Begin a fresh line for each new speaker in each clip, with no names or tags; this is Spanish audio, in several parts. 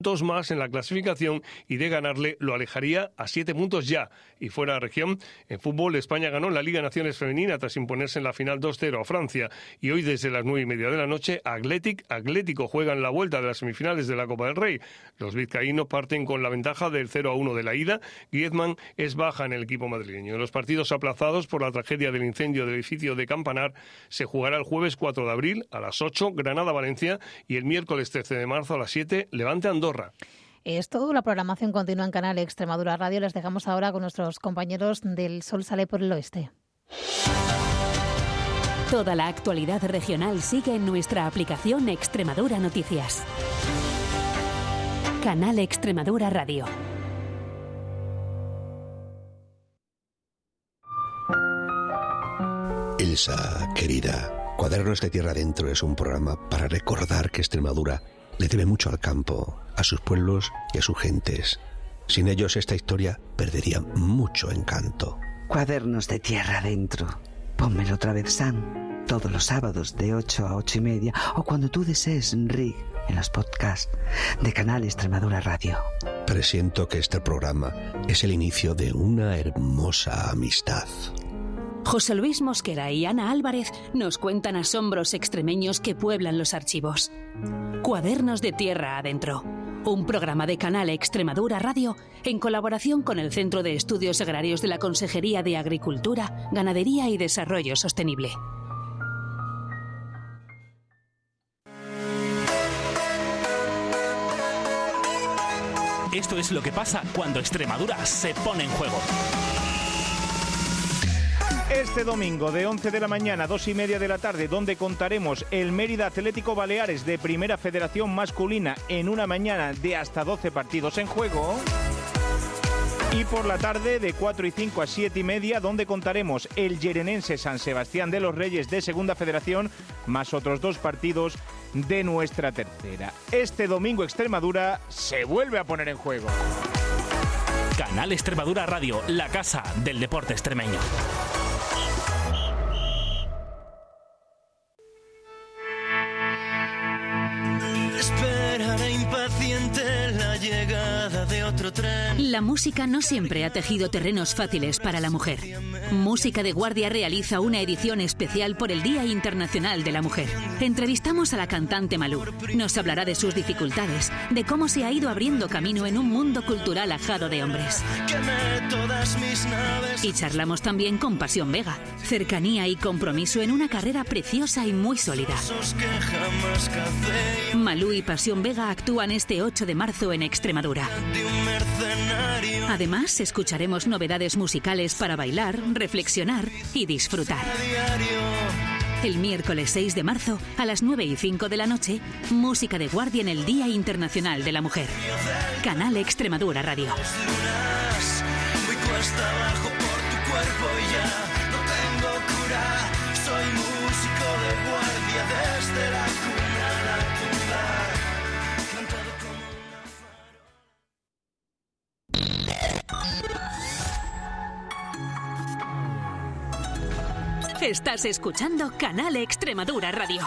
dos más en la clasificación y de ganarle lo alejaría a siete puntos ya. Y fuera de región, en fútbol España ganó la Liga Naciones Femenina tras imponerse en la final 2-0 a Francia. Y hoy desde las nueve y media de la noche, Athletic, Atlético juegan la vuelta de las semifinales de la Copa del Rey. Los vizcaínos parten con la ventaja del 0-1 de la ida. Griezmann es baja en el equipo madrileño. En los partidos aplazados por la tragedia del incendio del edificio de Campanar se jugará el jueves 4 de abril a las 8 Granada-Valencia y el miércoles 13 de marzo a las 7 Levante-Andorra.
Es todo. La programación continúa en Canal Extremadura Radio. Les dejamos ahora con nuestros compañeros del Sol Sale por el Oeste.
Toda la actualidad regional sigue en nuestra aplicación Extremadura Noticias. Canal Extremadura Radio.
Elsa, querida, Cuadernos de Tierra Adentro es un programa para recordar que Extremadura le debe mucho al campo, a sus pueblos y a sus gentes. Sin ellos esta historia perdería mucho encanto.
Cuadernos de tierra adentro. Pónmelo otra vez, Sam. Todos los sábados de 8 a 8 y media o cuando tú desees, Rick, en los podcasts de Canal Extremadura Radio.
Presiento que este programa es el inicio de una hermosa amistad.
José Luis Mosquera y Ana Álvarez nos cuentan asombros extremeños que pueblan los archivos. Cuadernos de Tierra Adentro, un programa de Canal Extremadura Radio en colaboración con el Centro de Estudios Agrarios de la Consejería de Agricultura, Ganadería y Desarrollo Sostenible.
Esto es lo que pasa cuando Extremadura se pone en juego. Este domingo de 11 de la mañana a 2 y media de la tarde, donde contaremos el Mérida Atlético Baleares de Primera Federación Masculina en una mañana de hasta 12 partidos en juego. Y por la tarde de 4 y 5 a 7 y media, donde contaremos el Yerenense San Sebastián de los Reyes de Segunda Federación, más otros dos partidos de nuestra tercera. Este domingo Extremadura se vuelve a poner en juego. Canal Extremadura Radio, la casa del deporte extremeño.
La música no siempre ha tejido terrenos fáciles para la mujer. Música de Guardia realiza una edición especial por el Día Internacional de la Mujer. Entrevistamos a la cantante Malú. Nos hablará de sus dificultades, de cómo se ha ido abriendo camino en un mundo cultural ajado de hombres. Y charlamos también con Pasión Vega, cercanía y compromiso en una carrera preciosa y muy sólida. Malú y Pasión Vega actúan este 8 de marzo en Extremadura. Además, escucharemos novedades musicales para bailar, reflexionar y disfrutar. El miércoles 6 de marzo, a las 9 y 5 de la noche, música de guardia en el Día Internacional de la Mujer. Canal Extremadura Radio. Estás escuchando Canal Extremadura Radio.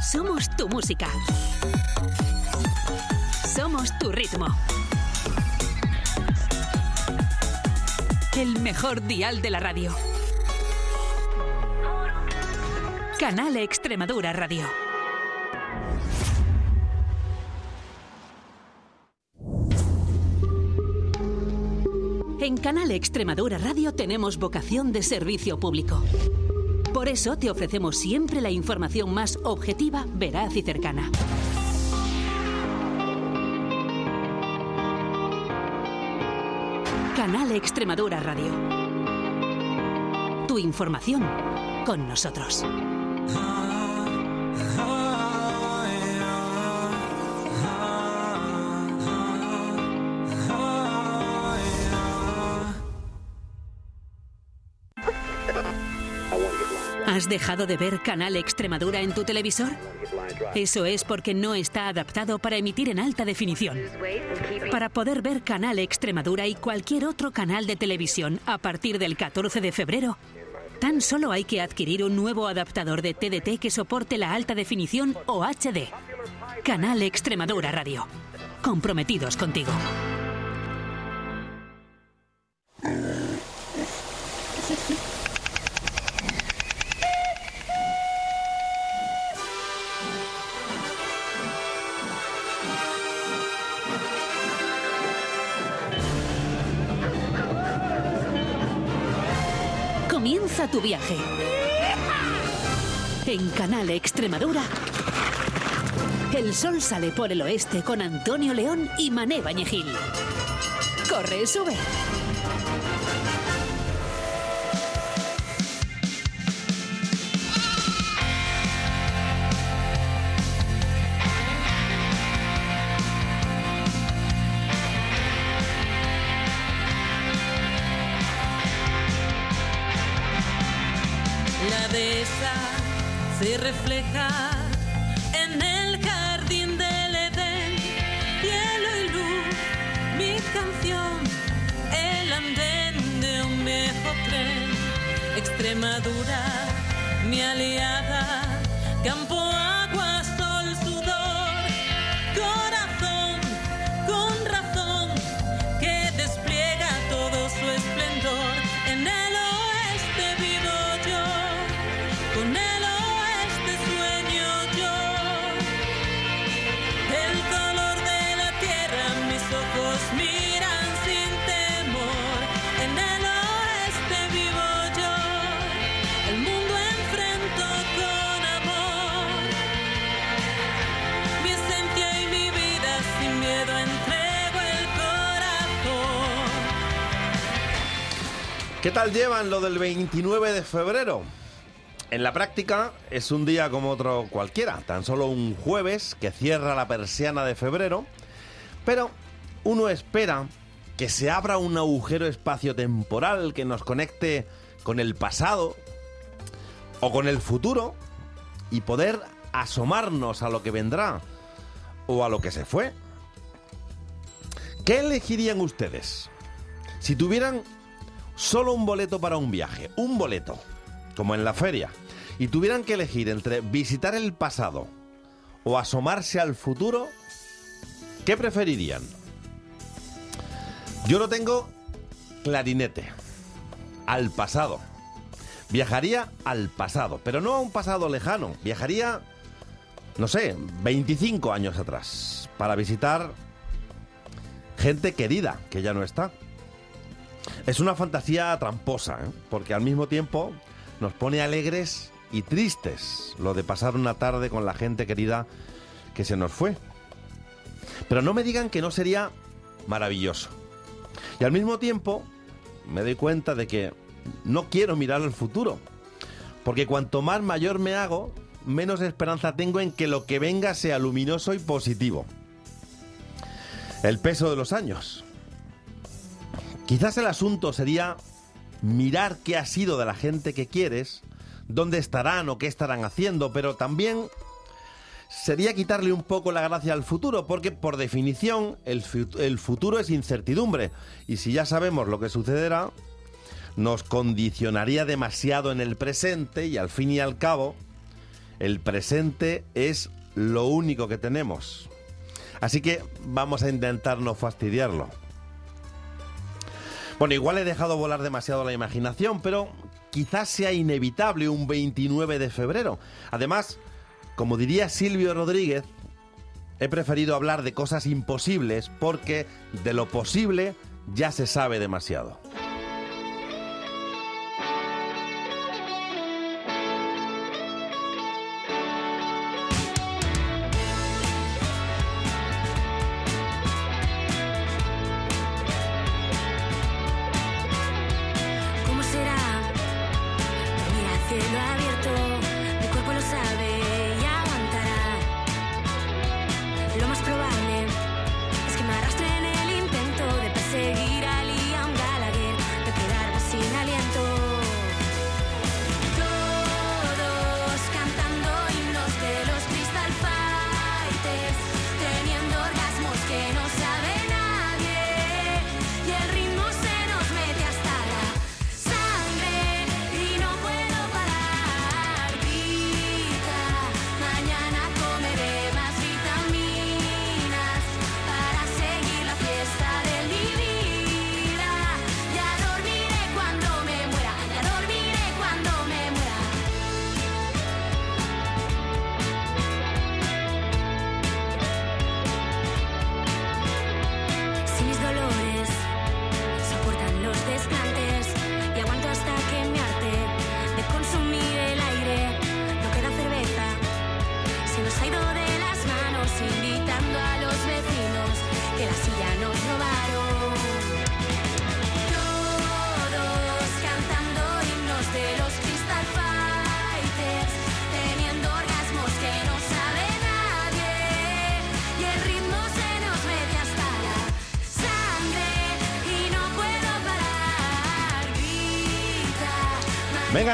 Somos tu música. Somos tu ritmo. El mejor dial de la radio. Canal Extremadura Radio. Canal Extremadura Radio tenemos vocación de servicio público. Por eso te ofrecemos siempre la información más objetiva, veraz y cercana. Canal Extremadura Radio. Tu información con nosotros. ¿Has dejado de ver Canal Extremadura en tu televisor? Eso es porque no está adaptado para emitir en alta definición. Para poder ver Canal Extremadura y cualquier otro canal de televisión a partir del 14 de febrero, tan solo hay que adquirir un nuevo adaptador de TDT que soporte la alta definición o HD.
Canal Extremadura Radio. Comprometidos contigo. En Canal Extremadura. El sol sale por el oeste con Antonio León y Mané Bañegil. Corre, sube.
¿Qué tal llevan lo del 29 de febrero? En la práctica es un día como otro cualquiera, tan solo un jueves que cierra la persiana de febrero, pero uno espera que se abra un agujero espaciotemporal que nos conecte con el pasado o con el futuro y poder asomarnos a lo que vendrá o a lo que se fue. ¿Qué elegirían ustedes? Si tuvieran solo un boleto para un viaje, un boleto, como en la feria, y tuvieran que elegir entre visitar el pasado o asomarse al futuro, ¿qué preferirían? Yo lo tengo clarinete, al pasado. Viajaría al pasado, pero no a un pasado lejano, viajaría, no sé, 25 años atrás, para visitar gente querida que ya no está. Es una fantasía tramposa, ¿eh? porque al mismo tiempo nos pone alegres y tristes lo de pasar una tarde con la gente querida que se nos fue. Pero no me digan que no sería maravilloso. Y al mismo tiempo me doy cuenta de que no quiero mirar al futuro, porque cuanto más mayor me hago, menos esperanza tengo en que lo que venga sea luminoso y positivo. El peso de los años. Quizás el asunto sería mirar qué ha sido de la gente que quieres, dónde estarán o qué estarán haciendo, pero también sería quitarle un poco la gracia al futuro, porque por definición el, fu- el futuro es incertidumbre, y si ya sabemos lo que sucederá, nos condicionaría demasiado en el presente y al fin y al cabo, el presente es lo único que tenemos. Así que vamos a intentar no fastidiarlo. Bueno, igual he dejado volar demasiado la imaginación, pero quizás sea inevitable un 29 de febrero. Además, como diría Silvio Rodríguez, he preferido hablar de cosas imposibles porque de lo posible ya se sabe demasiado.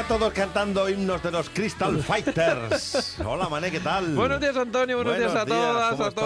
Todos cantando himnos de los Crystal Fighters. Hola, Mané, ¿qué tal?
Buenos días, Antonio. Buenos, días a todas,
¿cómo
a
está?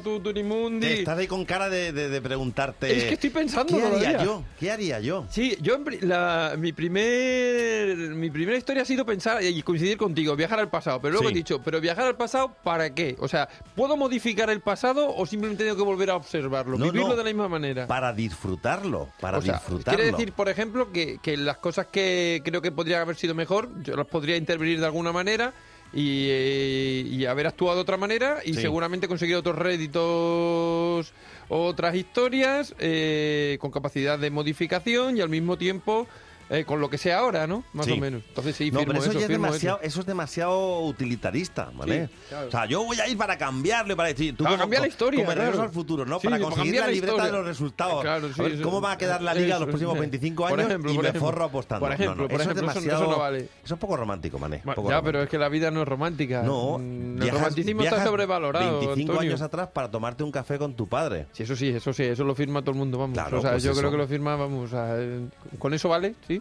Todos. Tu Tunimundi.
Que Estás ahí con cara de, de- de preguntarte.
Es que estoy pensando
¿Qué haría yo? ¿Qué haría yo?
Sí, yo la- mi primer mi primera historia ha sido pensar y coincidir contigo, viajar al pasado, pero luego
Sí.
he dicho, pero viajar al pasado ¿para qué? O sea, ¿puedo modificar el pasado o simplemente tengo que volver a observarlo,
No,
vivirlo
no.
de la misma manera?
Para disfrutarlo. Para
o sea,
disfrutarlo.
quiere decir, por ejemplo, que, que las cosas que creo que podrían haber sido mejor, yo las podría intervenir de alguna manera y, eh, y haber actuado de otra manera y
Sí.
seguramente conseguir otros réditos, otras historias eh, con capacidad de modificación y al mismo tiempo eh, con lo que sea ahora, ¿no? Más
Sí.
o menos. Entonces sí,
no,
firmo
pero eso, ya es
firmo
demasiado,
eso.
eso es demasiado utilitarista, ¿vale?
Sí, claro.
O sea, yo voy a ir para cambiarlo, para decir, tú
Para
como-
cambiar la historia,
Como
claro.
al futuro, ¿no?
Sí,
para
para
conseguir
cambiar
la
la
libreta de los resultados.
Claro, sí,
A ver,
eso-
¿Cómo va a quedar la liga
eso,
los próximos
eh,
25
por
años?
ejemplo,
y me
ejemplo.
forro apostando.
Por ejemplo,
No, no,
por
eso
ejemplo,
es
eso-
demasiado...
eso no vale.
Eso es poco romántico, mané.
Bueno,
poco
ya,
romántico.
pero es que la vida no es romántica.
No,
Mm, el
viajas-
romanticismo está sobrevalorado.
25
Antonio.
años atrás para tomarte un café con tu padre.
Sí, eso sí, eso sí, eso lo firma todo el mundo, vamos.
Claro,
o sea,
pues
yo
eso.
creo que lo firma, vamos, eh, con eso vale, sí.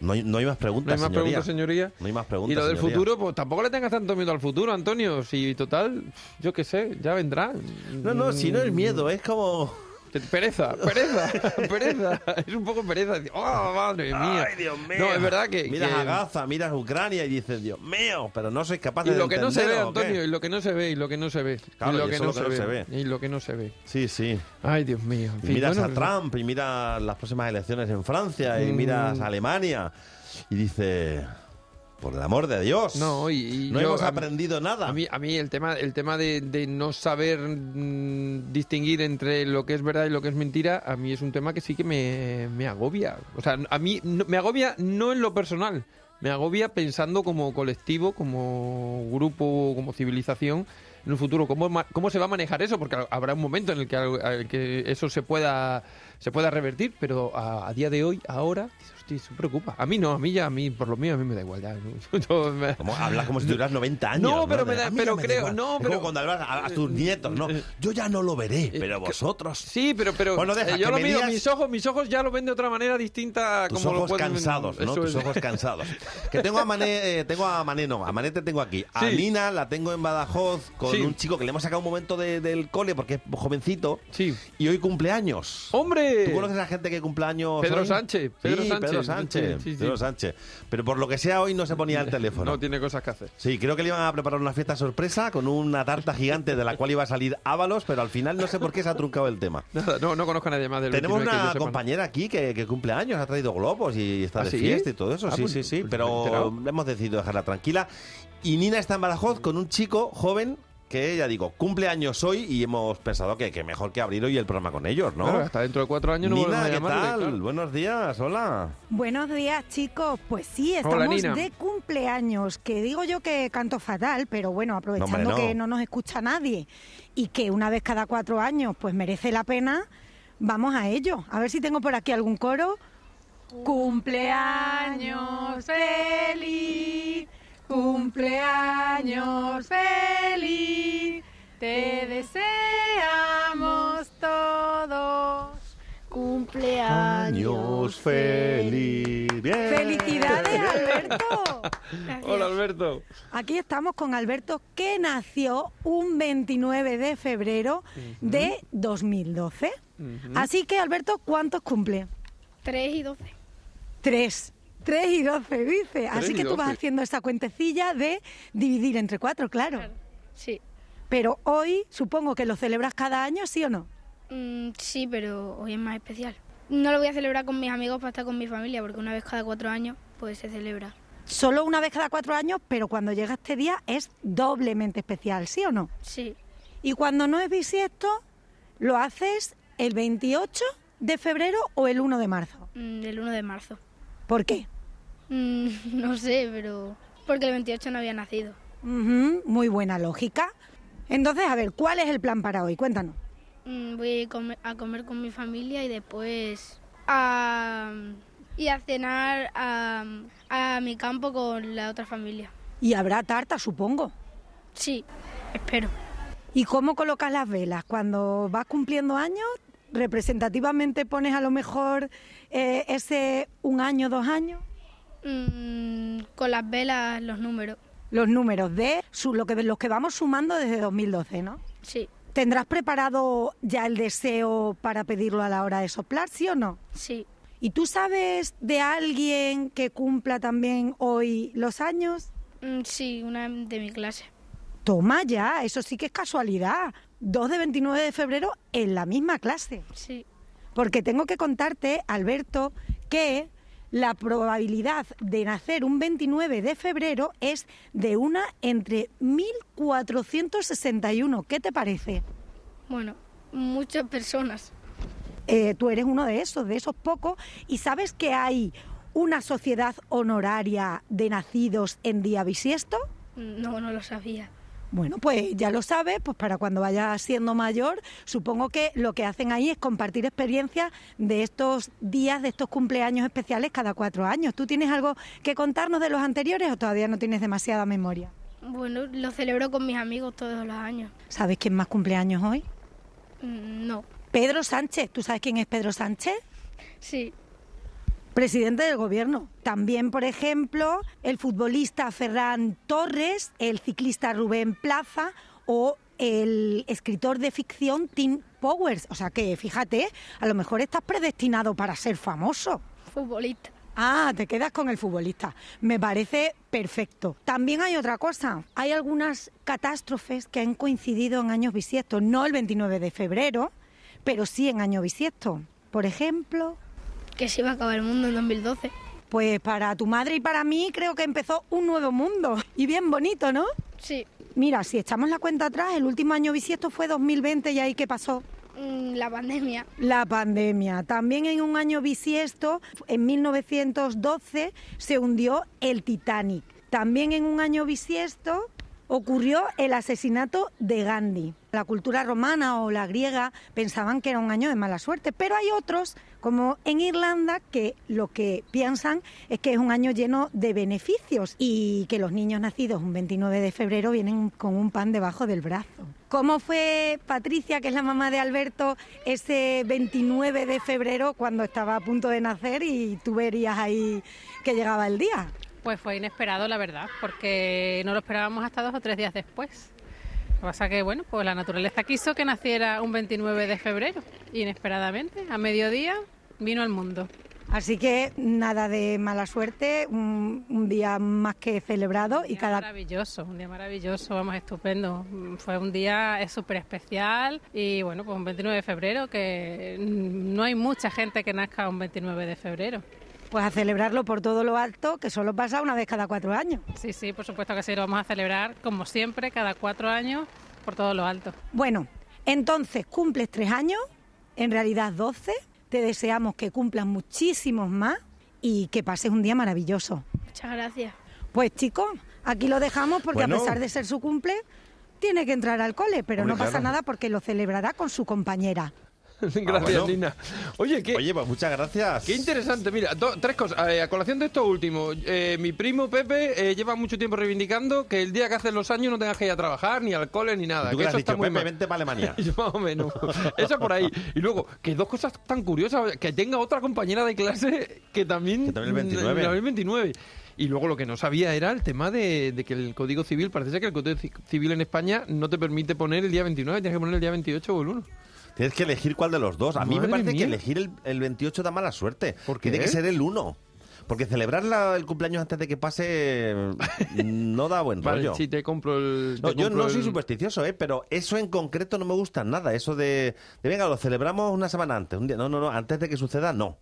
No hay, no hay más
No
preguntas,
hay más
señoría.
preguntas, señoría.
No hay más preguntas,
Y lo del
señoría.
futuro, pues tampoco le tengas tanto miedo al futuro, Antonio. Si total, yo qué sé, ya vendrá.
No, no, si no es miedo, es como...
Pereza, pereza, pereza. Es un poco pereza. ¡Oh, madre mía!
Ay, Dios mío.
No, es verdad que...
Miras
que-
a Gaza, miras a Ucrania y dices, Dios mío, pero no soy capaz
Y
de
lo que no se ve. Antonio, y lo que no se ve, y lo que no se ve.
Claro,
y lo
y
que no,
lo
se,
que no
ve,
se ve.
Y lo que no se ve.
Sí, sí.
Ay, Dios mío. en
Y miras
bueno,
a Trump y miras las próximas elecciones en Francia y
Mm.
miras a Alemania y dices, por el amor de Dios,
No, y, y
no
yo-
hemos
a-
aprendido nada.
A mí, a mí el tema, el tema de, de no saber mm, distinguir entre lo que es verdad y lo que es mentira, a mí es un tema que sí que me, me agobia. O sea, a mí no- me agobia no en lo personal, me agobia pensando como colectivo, como grupo, como civilización en un futuro. ¿Cómo, cómo se va a manejar eso? Porque habrá un momento en el que, al- al que eso se pueda, se pueda revertir, pero a, a día de hoy, ahora, hostia, eso preocupa. A mí no, a mí ya, a mí, por lo mío, a mí me da igual. Ya, Yo me-
Como, hablas como si tuvieras 90 años.
No, pero me da-
"A mí
pero
me
creo-
igual".
no,
Es
pero-
como cuando hablas a, a tus nietos, ¿no? Yo ya no lo veré, pero vosotros...
Sí, pero, pero
Bueno, deja,
eh, yo lo miro,
digas-
mis ojos, mis ojos ya lo ven de otra manera distinta.
Tus
como lo
ojos
pueden-
cansados, ¿no?
Eso
Tus
es.
ojos cansados. Que tengo a Mané, eh, tengo a Mané no, a Mané te tengo aquí. A
Sí.
Nina la tengo en Badajoz con
Sí.
un chico que le hemos sacado un momento de- del cole porque es jovencito
Sí.
y hoy cumpleaños.
¡Hombre!
¿Tú conoces a gente que cumple años
Pedro
hoy?
Sánchez, Pedro
sí,
Sánchez.
Pedro Sánchez.
Sí, sí, sí.
Pedro Sánchez. Pero por lo que sea hoy no se ponía el teléfono.
No tiene cosas que hacer.
Sí, creo que le iban a preparar una fiesta sorpresa con una tarta gigante de la cual iba a salir Ábalos, pero al final no sé por qué se ha truncado el tema.
Nada, no, no conozco a nadie más del
Tenemos
29 que yo
una compañera aquí que, que cumple años, ha traído globos y está
¿Ah,
de
sí?
fiesta y todo eso.
Ah,
sí,
pues-
sí, sí,
pues
pero hemos decidido dejarla tranquila. Y Nina está en Badajoz con un chico joven que, ya digo, cumple años hoy y hemos pensado que, que mejor que abrir hoy el programa con ellos, ¿no?
Claro, hasta dentro de cuatro años no volvemos
Nina,
a
¿qué
llamarle,
tal?
claro.
Buenos días, hola.
Buenos días, chicos. Pues sí,
Hola,
estamos
Nina.
de cumpleaños. Que digo yo que canto fatal, pero bueno, aprovechando
No, hombre, no.
que no nos escucha nadie y que una vez cada cuatro años pues merece la pena, vamos a ello. A ver si tengo por aquí algún coro. Cumpleaños feliz, cumpleaños feliz, te deseamos todos.
Cumpleaños
feliz. Bien.
¡Felicidades, Alberto!
Hola, Alberto.
Aquí estamos con Alberto, que nació un 29 de febrero de 2012. Así que, Alberto, ¿cuántos cumple?
3 y 12.
Tres. Tres y doce, dice. Así que tú vas
12.
haciendo esa cuentecilla de dividir entre cuatro, claro.
Sí.
Pero hoy supongo que lo celebras cada año, ¿sí o no?
Mm, sí, pero hoy es más especial. No lo voy a celebrar con mis amigos para estar con mi familia, porque una vez cada cuatro años, pues se celebra.
Solo una vez cada cuatro años, pero cuando llega este día es doblemente especial, ¿sí o no?
Sí.
Y cuando no es bisiesto, ¿lo haces el 28 de febrero o el 1 de marzo?
Mm, el 1 de marzo.
¿Por qué?
Mm, no sé, pero... Porque el 28 no había nacido.
Ujú, muy buena lógica. Entonces, a ver, ¿cuál es el plan para hoy? Cuéntanos.
Mm, voy a comer, a comer con mi familia y después a... Y a cenar a, a mi campo con la otra familia.
Y habrá tarta, supongo.
Sí, espero.
¿Y cómo colocas las velas? Cuando vas cumpliendo años, representativamente pones a lo mejor eh, ese un año, dos años.
Mm, con las velas, los números.
Los números de su- lo que, los que vamos sumando desde 2012, ¿no?
Sí,
¿Tendrás preparado ya el deseo para pedirlo a la hora de soplar, sí o no?
sí.
¿Y tú sabes de alguien que cumpla también hoy los años?
Mm, sí, una de mi clase.
Toma ya, eso sí que es casualidad. 2 de 29 de febrero en la misma clase.
Sí.
Porque tengo que contarte, Alberto, que la probabilidad de nacer un 29 de febrero es de una entre 1461. ¿Qué te parece?
Bueno, muchas personas.
Eh, tú eres uno de esos, de esos pocos, y sabes que hay una sociedad honoraria de nacidos en día bisiesto.
No, no lo sabía.
Bueno, pues ya lo sabes, pues para cuando vayas siendo mayor, supongo que lo que hacen ahí es compartir experiencias de estos días, de estos cumpleaños especiales cada cuatro años. ¿Tú tienes algo que contarnos de los anteriores o todavía no tienes demasiada memoria?
Bueno, lo celebro con mis amigos todos los años.
¿Sabes quién más cumpleaños hoy?
Mm, No.
Pedro Sánchez. ¿Tú sabes quién es Pedro Sánchez?
Sí.
Presidente del gobierno. También, por ejemplo, el futbolista Ferran Torres, el ciclista Rubén Plaza o el escritor de ficción Tim Powers. O sea que, fíjate, a lo mejor estás predestinado para ser famoso.
Futbolista.
Ah, te quedas con el futbolista. Me parece perfecto. También hay otra cosa. Hay algunas catástrofes que han coincidido en años bisiestos. No el 29 de febrero, pero sí en año bisiesto. Por ejemplo,
Que se iba a acabar el mundo en 2012.
pues para tu madre y para mí creo que empezó un nuevo mundo. Y bien bonito, ¿no?
Sí.
Mira, si echamos la cuenta atrás, el último año bisiesto fue 2020 y ahí qué pasó.
Mm, La pandemia.
La pandemia. También en un año bisiesto, en 1912, se hundió el Titanic. También en un año bisiesto ocurrió el asesinato de Gandhi. La cultura romana o la griega pensaban que era un año de mala suerte, pero hay otros, como en Irlanda, que lo que piensan es que es un año lleno de beneficios y que los niños nacidos un 29 de febrero vienen con un pan debajo del brazo. ¿Cómo fue Patricia, que es la mamá de Alberto, ese 29 de febrero cuando estaba a punto de nacer y tú verías ahí que llegaba el día?
Pues fue inesperado, la verdad, porque no lo esperábamos hasta dos o tres días después. Lo que pasa que, bueno, pues la naturaleza quiso que naciera un 29 de febrero, inesperadamente, a mediodía, vino al mundo.
Así que nada de mala suerte, un, un día más que celebrado y
día
cada
Maravilloso, un día maravilloso, vamos, estupendo. Mm, Fue un día súper especial y, bueno, pues un 29 de febrero, que mm, no hay mucha gente que nazca un 29 de febrero.
Pues a celebrarlo por todo lo alto, que solo pasa una vez cada cuatro años.
Sí, sí, por supuesto que sí, lo vamos a celebrar, como siempre, cada cuatro años, por todo lo alto.
Bueno, entonces cumples tres años, en realidad 12, te deseamos que cumplas muchísimos más y que pases un día maravilloso.
Muchas gracias.
Pues chicos, aquí lo dejamos porque
Bueno.
a pesar de ser su cumple, tiene que entrar al cole, pero
Hombre,
no pasa
claro.
nada porque lo celebrará con su compañera.
Gracias,
Ah, bueno.
Lina. Oye, ¿qué,
Oye, pues muchas gracias.
Qué interesante, mira, do- tres cosas. A colación de esto último, eh, mi primo Pepe eh, lleva mucho tiempo reivindicando que el día que haces los años no tengas que ir a trabajar, ni al cole, ni nada.
¿Tú
que eso
has
está
dicho?
muy
Pepe,
mal.
vente para Alemania.
Más o menos. Eso por ahí. Y luego, que dos cosas tan curiosas, que tenga otra compañera de clase que también...
Que también el 29.
el 29. Y luego lo que no sabía era el tema de, de que el Código Civil, parece ser que el Código Ci- Civil en España no te permite poner el día 29, tienes que poner el día 28 o el 1.
Tienes que elegir cuál de los dos. A mí me parece
mía.
que elegir el, el 28 da mala suerte.
¿Por
Tiene que ser el 1. Porque celebrar la- el cumpleaños antes de que pase mm, no da buen
Vale,
rollo.
sí, te compro el...
No,
te
yo
compro
no soy supersticioso, ¿eh? pero eso en concreto no me gusta nada. Eso de, de, venga, lo celebramos una semana antes. Un día, no, no, no, antes de que suceda, no.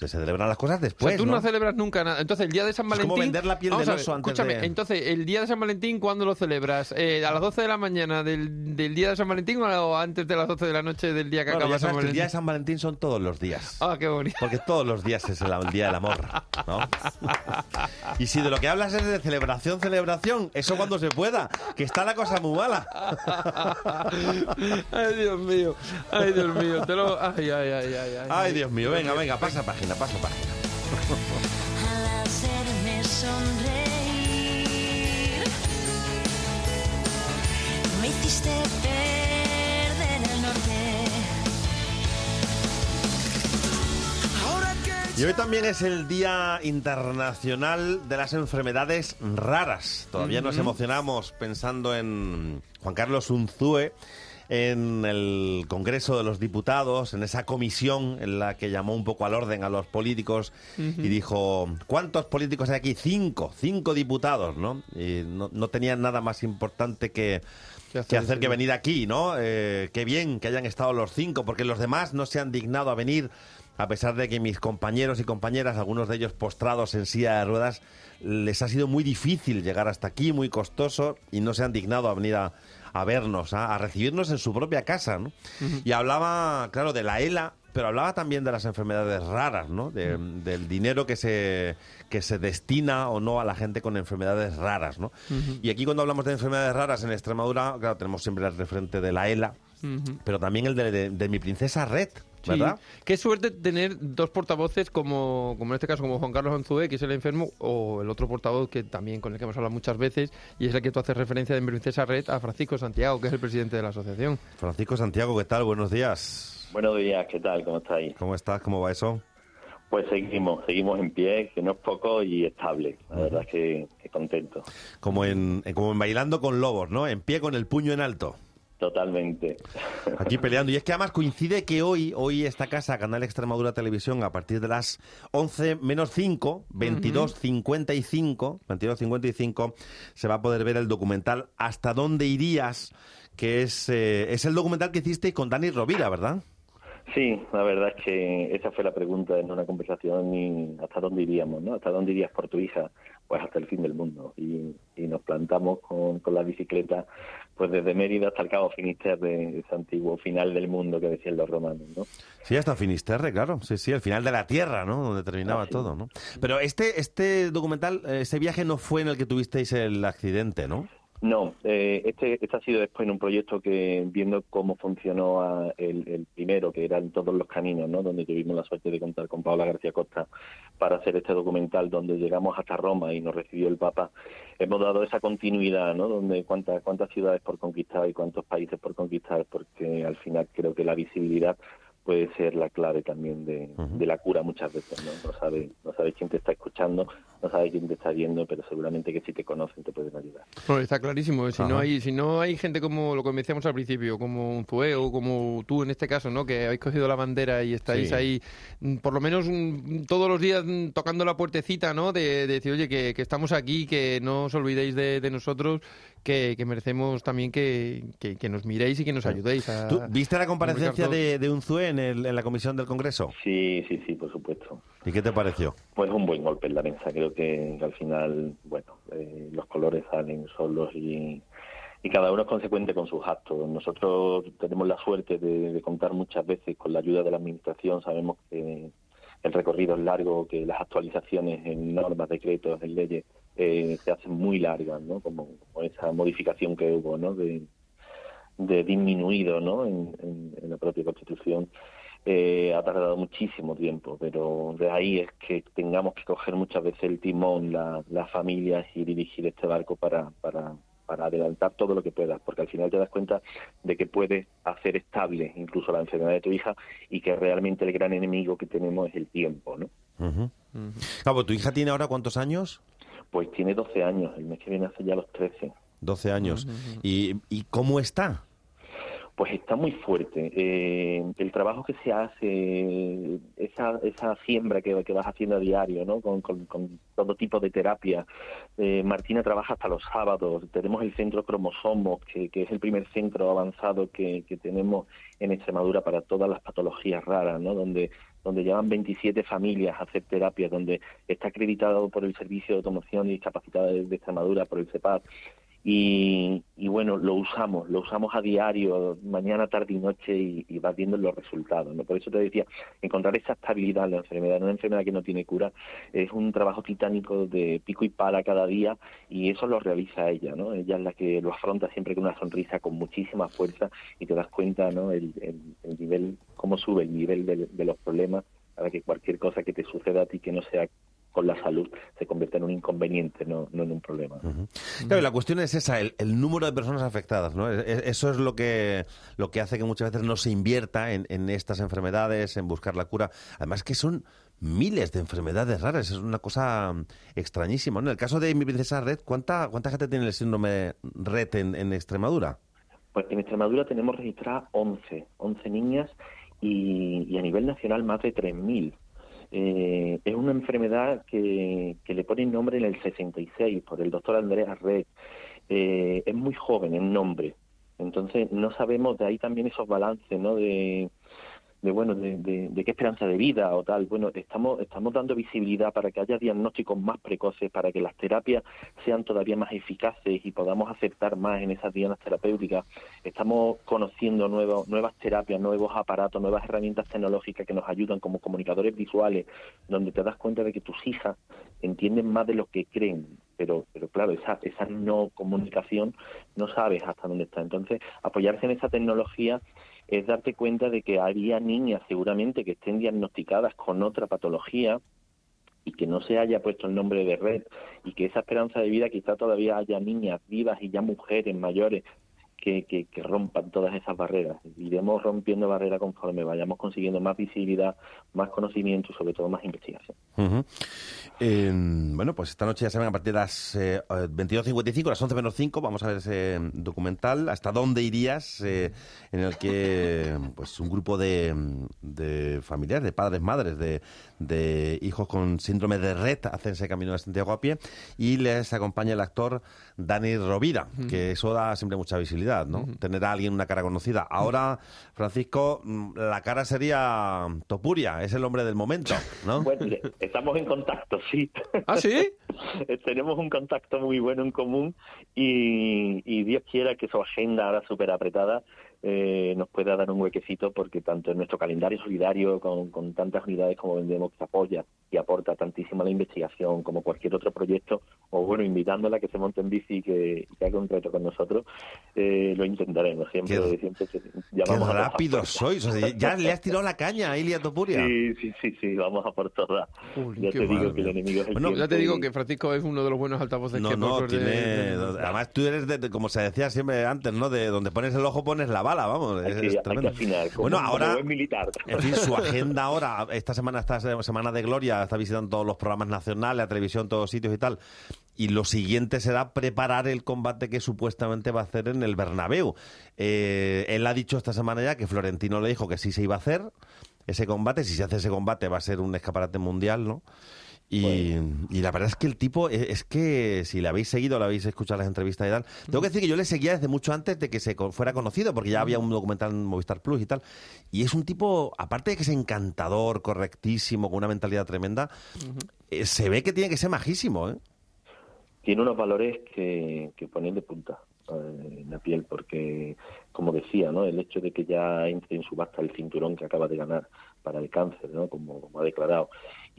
Se celebran las cosas
O sea,
después.
tú no,
¿no?
celebras nunca nada. Entonces, el día de San
Es
Valentín.
como vender la piel del oso antes
Escúchame,
de-
entonces, el día de San Valentín, ¿cuándo lo celebras? Eh, ¿A las 12 de la mañana del, del día de San Valentín o antes de las 12 de la noche del día que
Bueno,
acaba
ya
San
sabes que el
Valentín?
día de San Valentín son todos los días.
Ah, qué bonito.
Porque todos los días es el, el día del amor, ¿no? Y si de lo que hablas es de celebración, celebración, eso cuando se pueda, que está la cosa muy mala.
Ay, Dios mío. Ay, Dios mío. Te lo... Ay, ay, ay, ay, ay.
Ay, Dios mío, venga, venga, pasa página, pasa página.
Al hacerme sonreír, me hiciste perder el norte.
Y hoy también es el Día Internacional de las Enfermedades Raras. Todavía nos emocionamos pensando en Juan Carlos Unzúe en el Congreso de los Diputados, en esa comisión en la que llamó un poco al orden a los políticos y dijo, ¿cuántos políticos hay aquí? Cinco, cinco diputados, ¿no? Y no, no tenían nada más importante que,
¿Qué hacer
que hacer que venir aquí, ¿no? Eh, qué bien que hayan estado los cinco, porque los demás no se han dignado a venir, a pesar de que mis compañeros y compañeras, algunos de ellos postrados en silla de ruedas, les ha sido muy difícil llegar hasta aquí, muy costoso, y no se han dignado a venir a, a vernos, ¿ah? a recibirnos en su propia casa, ¿no? Y hablaba, claro, de la ELA, pero hablaba también de las enfermedades raras, ¿no? De- Del dinero que se, que se destina o no a la gente con enfermedades raras, ¿no? Y aquí cuando hablamos de enfermedades raras en Extremadura, claro, tenemos siempre el referente de la ELA, pero también el de, de- de mi princesa Red, ¿verdad?
Sí. Qué suerte tener dos portavoces como, como en este caso como Juan Carlos Anzué, que es el enfermo, o el otro portavoz que también con el que hemos hablado muchas veces y es el que tú haces referencia de mi princesa Red a Francisco Santiago, que es el presidente de la asociación.
Francisco Santiago, ¿qué tal? Buenos días.
Buenos días, ¿qué tal? ¿Cómo estáis?
¿Cómo estás? ¿Cómo va eso?
Pues seguimos, seguimos en pie, que no es poco y estable. La verdad es que, que contento.
Como en, en- como en Bailando con Lobos, ¿no? En pie con el puño en alto.
Totalmente.
Aquí peleando. Y es que además coincide que hoy, hoy esta casa, Canal Extremadura Televisión, a partir de las 11 menos 5, 22.55, 22.55, se va a poder ver el documental Hasta dónde irías, que es, eh, es el documental que hiciste con Dani Rovira, ¿verdad?
Sí, la verdad es que esa fue la pregunta en una conversación y hasta dónde iríamos, ¿no? ¿Hasta dónde irías por tu hija? Pues hasta el fin del mundo. Y, y nos plantamos con, con la bicicleta pues desde Mérida hasta el Cabo Finisterre, ese antiguo final del mundo que decían los romanos, ¿no?
Sí, hasta Finisterre, claro. Sí, sí, el final de la Tierra, ¿no? Donde terminaba
Así.
todo, ¿no? Pero este, este documental, eh, ese viaje no fue en el que tuvisteis el accidente, ¿no?
No, eh, este, este ha sido después en un proyecto que, viendo cómo funcionó ah, el, el primero, que eran todos los caminos, ¿no? donde tuvimos la suerte de contar con Paula García Costa para hacer este documental, donde llegamos hasta Roma y nos recibió el Papa, hemos dado esa continuidad, ¿no? donde cuántas, cuántas ciudades por conquistar y cuántos países por conquistar, porque al final creo que la visibilidad puede ser la clave también de, de la cura muchas veces, ¿no? No sabes no sabes quién te está escuchando, no sabes quién te está viendo, pero seguramente que si te conocen te pueden ayudar.
Bueno, está clarísimo. Si no, hay, si no hay gente como lo que decíamos al principio, como un Zue o como tú en este caso, ¿no? que habéis cogido la bandera y estáis
Sí.
ahí, mm, por lo menos mm, todos los días mm, tocando la puertecita, ¿no? de, de decir, oye, que, que estamos aquí, que no os olvidéis de, de nosotros, que, que merecemos también que, que- que nos miréis y que nos ayudéis. A,
¿Tú viste la comparecencia de, de Unzué en, el- en la comisión del Congreso?
Sí, sí, sí, por supuesto.
¿Y qué te pareció?
Pues un buen golpe en la mesa. Creo que, que al final, bueno, eh, los colores salen solos y, y cada uno es consecuente con sus actos. Nosotros tenemos la suerte de, de contar muchas veces con la ayuda de la Administración. Sabemos que el recorrido es largo, que las actualizaciones en normas, decretos, en leyes eh, se hacen muy largas, ¿no? Como, como esa modificación que hubo, ¿no? De, de disminuido, ¿no? En, en- en la propia Constitución. Eh, ha tardado muchísimo tiempo, pero de ahí es que tengamos que coger muchas veces el timón, la- las familias y dirigir este barco para, para, para adelantar todo lo que puedas, porque al final te das cuenta de que puedes hacer estable incluso la enfermedad de tu hija y que realmente el gran enemigo que tenemos es el tiempo, ¿no?
Cabo, ¿tu hija tiene ahora cuántos años?
Pues tiene 12 años, el mes que viene hace ya los 13.
12 años. ¿Y, ¿Y cómo está?
Pues está muy fuerte. Eh, el trabajo que se hace, esa, esa siembra que, que vas haciendo a diario, ¿no? Con, con- todo tipo de terapia. Eh, Martina trabaja hasta los sábados. Tenemos el centro Cromosomos, que, que es el primer centro avanzado que, que tenemos en Extremadura para todas las patologías raras, ¿no? Donde donde llevan 27 familias a hacer terapia, donde está acreditado por el Servicio de Automoción y Discapacidad de Extremadura, por el CEPAD, y, y bueno, lo usamos, lo usamos a diario, mañana, tarde y noche, y, vas viendo los resultados. ¿no? Por eso te decía, encontrar esa estabilidad en la enfermedad, en una enfermedad que no tiene cura, es un trabajo titánico de pico y pala cada día, y eso lo realiza ella, ¿no? Ella es la que lo afronta siempre con una sonrisa, con muchísima fuerza, y te das cuenta, ¿no? El, el- el nivel, cómo sube el nivel de, de los problemas para que cualquier cosa que te suceda a ti que no sea con la salud se convierte en un inconveniente, no, no en un problema.
Claro, la cuestión es esa, el, el número de personas afectadas, ¿no? Eso es lo que, lo que hace que muchas veces no se invierta en, en estas enfermedades, en buscar la cura. Además que son miles de enfermedades raras, es una cosa mm, extrañísima. ¿no? En el caso de mi princesa Red, ¿cuánta, cuánta gente tiene el síndrome Red en, en Extremadura?
Pues en Extremadura tenemos registradas 11, 11 niñas y, y a nivel nacional más de 3.000. Eh, es una enfermedad que, que le ponen nombre en el 66 por el doctor Andrea Red. Eh, es muy joven en nombre, entonces no sabemos de ahí también esos balances, ¿no? De, de bueno, de, de- qué esperanza de vida o tal. Bueno, estamos estamos dando visibilidad para que haya diagnósticos más precoces, para que las terapias sean todavía más eficaces y podamos aceptar más en esas dianas terapéuticas. Estamos conociendo nuevos, nuevas terapias, nuevos aparatos, nuevas herramientas tecnológicas que nos ayudan como comunicadores visuales, donde te das cuenta de que tus hijas entienden más de lo que creen. Pero, pero claro, esa, esa no comunicación no sabes hasta dónde está. Entonces, apoyarse en esa tecnología es darte cuenta de que había niñas seguramente que estén diagnosticadas con otra patología y que no se haya puesto el nombre de red y que esa esperanza de vida quizá todavía haya niñas vivas y ya mujeres mayores que, que, que rompan todas esas barreras. Iremos rompiendo barreras conforme vayamos consiguiendo más visibilidad, más conocimiento y sobre todo más investigación.
Eh, bueno, pues esta noche ya saben, a partir de las eh, 22.55, las 11 menos 5, vamos a ver ese documental, ¿Hasta dónde irías? eh, en el que pues un grupo de, de familiares, de padres, madres, de, de hijos con síndrome de red hacen ese camino de Santiago a pie y les acompaña el actor Dani Rovira, que eso da siempre mucha visibilidad, ¿no? Tener a alguien una cara conocida. Ahora, Francisco, mm, la cara sería Topuria, es el hombre del momento, ¿no?
Bueno, estamos en contacto, sí.
¿Ah, sí?
Tenemos un contacto muy bueno en común y, y Dios quiera que su agenda ahora súper apretada eh, nos pueda dar un huequecito porque tanto en nuestro calendario solidario con, con tantas unidades como vendemos que apoya y aporta tantísimo a la investigación como cualquier otro proyecto o bueno invitándola a que se monte en bici y que, que haga un reto con nosotros eh, lo intentaremos siempre,
Qué-
siempre te-
Qué
llamamos a todas
rápidos
puertas.
sois. o sea, ya le has tirado la caña a Ilia Topuria.
Sí, sí, sí, sí, vamos a por todas. ya
qué
te digo
madre
que el
mía.
enemigo es el
Bueno, ya te digo
y-
que Francisco es uno de los buenos altavoces
No,
que
no, tiene...
de-
Además, tú eres, de, de- como se decía siempre antes, ¿no? De donde pones el ojo pones la bala, vamos. Es
que- hay que
tremendo.
afinar, como-
bueno, ahora...
buen militar.
En fin, su agenda ahora, esta semana, esta semana de gloria, está visitando todos los programas nacionales, la televisión, todos sitios y tal. Y lo siguiente será preparar el combate que supuestamente va a hacer en el Bernabéu. Eh, él ha dicho esta semana ya que Florentino le dijo que sí se iba a hacer ese combate. Si se hace ese combate va a ser un escaparate mundial, ¿no? Y, y la verdad es que el tipo, es, es que si le habéis seguido, le habéis escuchado las entrevistas y tal, tengo que decir que yo le seguía desde mucho antes de que se fuera conocido, porque ya había un documental en Movistar Plus y tal. Y es un tipo, aparte de que es encantador, correctísimo, con una mentalidad tremenda, eh, se ve que tiene que ser majísimo, ¿eh?
tiene unos valores que, que ponen de punta eh, en la piel, porque, como decía, ¿no? el hecho de que ya entre en subasta el cinturón que acaba de ganar para el cáncer, ¿no? como, como ha declarado,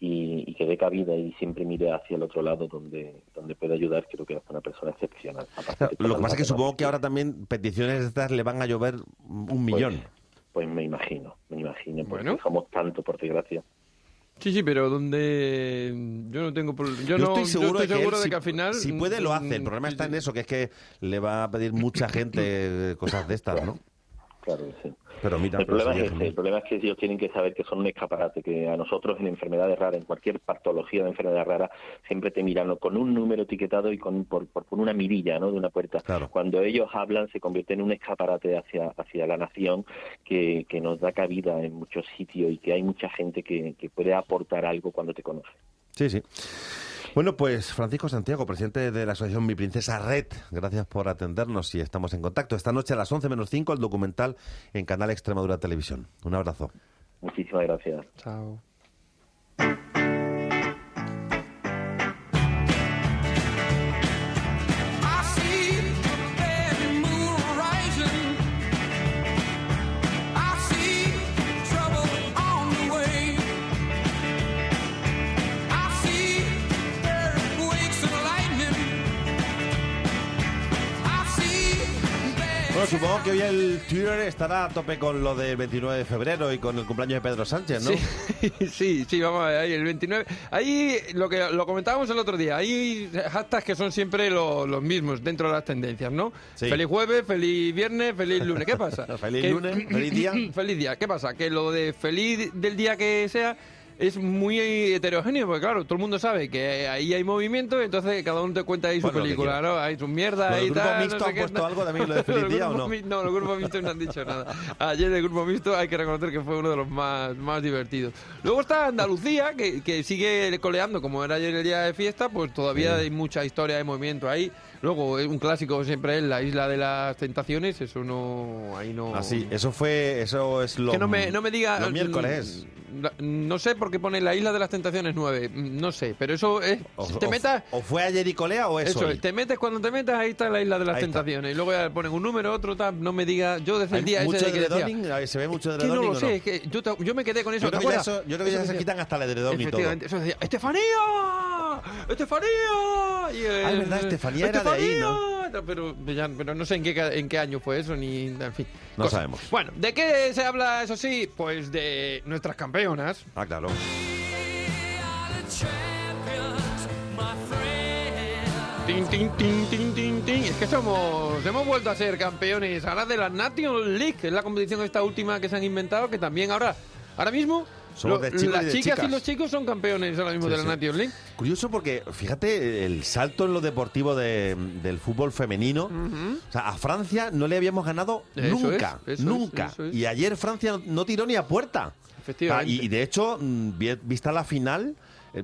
y, y que dé cabida y siempre mire hacia el otro lado donde, donde puede ayudar, creo que es una persona excepcional.
Claro, lo que pasa es que supongo que ahora también peticiones de estas le van a llover un millón.
Pues me imagino, me imagino, porque
Bueno.
somos tanto, por desgracia.
Sí, sí, pero donde yo no tengo yo,
Yo,
no,
estoy seguro,
estoy
de, que,
seguro
él,
de
si,
que al final
si puede lo hace. El
mm,
problema está en eso, que es que le va a pedir mucha gente cosas de estas, ¿no?
Claro que sí.
Pero mira,
el problema
sería
es ese,
genial.
el problema es que ellos tienen que saber que son un escaparate, que a nosotros en enfermedades raras, en cualquier patología de enfermedad rara, siempre te miran con un número etiquetado y con por, por, por una mirilla ¿no? de una puerta. Cuando ellos hablan se convierte en un escaparate hacia, hacia la nación que, que nos da cabida en muchos sitios y que hay mucha gente que, que puede aportar algo cuando te conoce.
Sí, sí. Bueno, pues Francisco Santiago, presidente de la asociación Mi Princesa Red, gracias por atendernos y estamos en contacto. Esta noche a las 11 menos 5 el documental en Canal Extremadura Televisión. Un abrazo.
Muchísimas gracias.
Chao.
Supongo que hoy el Twitter estará a tope con lo del 29 de febrero y con el cumpleaños de Pedro Sánchez, ¿no?
Sí, sí, sí, vamos a ver, ahí el 29. Ahí lo que lo comentábamos el otro día, hay hashtags que son siempre lo- los mismos dentro de las tendencias, ¿no?
Sí.
Feliz jueves, feliz viernes, feliz lunes. ¿Qué pasa?
Feliz
Que-
lunes, feliz día.
feliz día. ¿Qué pasa? Que lo de feliz del día que sea es muy heterogéneo, porque claro, todo el mundo sabe que ahí hay movimiento, entonces cada uno te cuenta ahí su
Bueno,
película. ¿no? Hay su mierda
¿Lo del
ahí
grupo
tal,
mixto
no
han puesto algo también, lo de feliz
El
día, o
grupo
no?
No, los grupos mixtos no han dicho nada. Ayer el grupo mixto hay que reconocer que fue uno de los más, más divertidos. Luego está Andalucía, que, que sigue coleando, como era ayer el día de fiesta, pues todavía
Sí.
hay mucha historia de movimiento ahí. Luego, eh, un clásico siempre es la Isla de las Tentaciones, eso no... ahí no...
Ah, sí, eso fue, eso es lo...
que no me, no me diga...
Los miércoles.
No sé por qué pone la Isla de las Tentaciones 9, mm, no sé, pero eso es...
O,
te
o-
metas...
o fue ayer y colea o es
Eso,
hoy.
te metes cuando te metas, ahí está la isla de las
Ahí está.
tentaciones. Y luego ya ponen un número, otro tal, no me diga, yo desde el
¿Hay
día ese
mucho
de que decía,
edredoning? Ahí ¿Se ve mucho
que no lo sé, es que yo, te- yo me quedé con eso.
Yo
¿te
creo que ya eso- yo creo que ya
Eso
se
decía-
quitan hasta el edredón y todo.
Eso decía, ¡Estefanía! ¡Estefanía! Y,
Ah, es verdad, Estefanía era de ahí, ¿no?
Pero, ya- pero no sé en qué, en qué año fue eso, ni... En fin.
No
cosas.
sabemos.
Bueno, ¿de qué se habla, eso sí? Pues de nuestras campeonas.
Ah, claro.
Tin, tin, tin, tin, tin, tin. Es que somos, hemos vuelto a ser campeones ahora de la Nation League, que es la competición esta última que se han inventado, que también ahora, ahora mismo,
Somos de chicos y
las
de
chicas y
chicas.
los chicos son campeones ahora mismo
Sí,
de la
sí.
League.
Curioso porque, fíjate, el salto en lo deportivo de- del fútbol femenino. O sea, a Francia no le habíamos ganado
Eso
nunca,
es, eso es,
nunca.
eso es.
Y ayer Francia no tiró ni a puerta.
Efectivamente.
Ah, y, y de hecho, mm, vi- vista la final,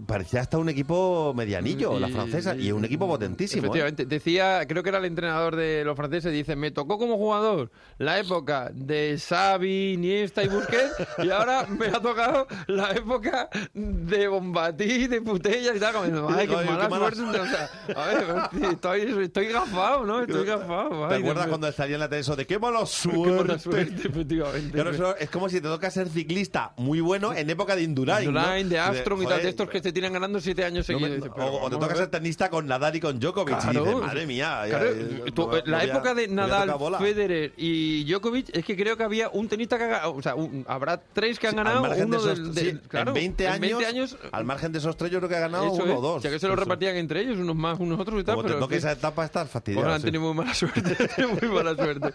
parecía hasta un equipo medianillo, la
Y-
francesa, y un equipo potentísimo. ¿eh?
Efectivamente, decía, creo que era el entrenador de los franceses, dice, me tocó como jugador la época de Xavi, Iniesta y Busquets, y ahora me ha tocado la época de Bombatí, de Putella y tal, como ay, qué
Ay, qué
mala
mala
suerte. O sea, a ver, estoy, estoy gafado, ¿no? Estoy gafado.
¿Te
ay, Dios
acuerdas cuando salía en la tele eso de qué mala
Qué
suerte?
mala suerte, efectivamente.
Claro, es como si te toca ser ciclista muy bueno en época de Indurain. ¿no?
Indurain, de Armstrong y tal, de estos que se tiran ganando siete años
no
seguidos. Pero
o, o te toca ser tenista con Nadal y con Djokovic. y dices, madre mía. ya,
Claro,
eh,
tú,
no-
eh,
no
la
a-
época de
no
Nadal. Federer y Djokovic es que creo que había un tenista que ha ganado, o sea, un- habrá tres que han
Sí,
ganado,
margen de
uno
esos-
del, del-
sí,
claro,
en 20
en
años,
20 años
al margen de esos tres yo creo que ha ganado uno
es,
o dos.
sea, que se lo
Eso.
repartían entre ellos, unos más, unos otros y tal,
Como te
pero
toque
en fin,
esa etapa estás fastidiado.
han
sí.
tenido muy mala suerte, han muy mala suerte.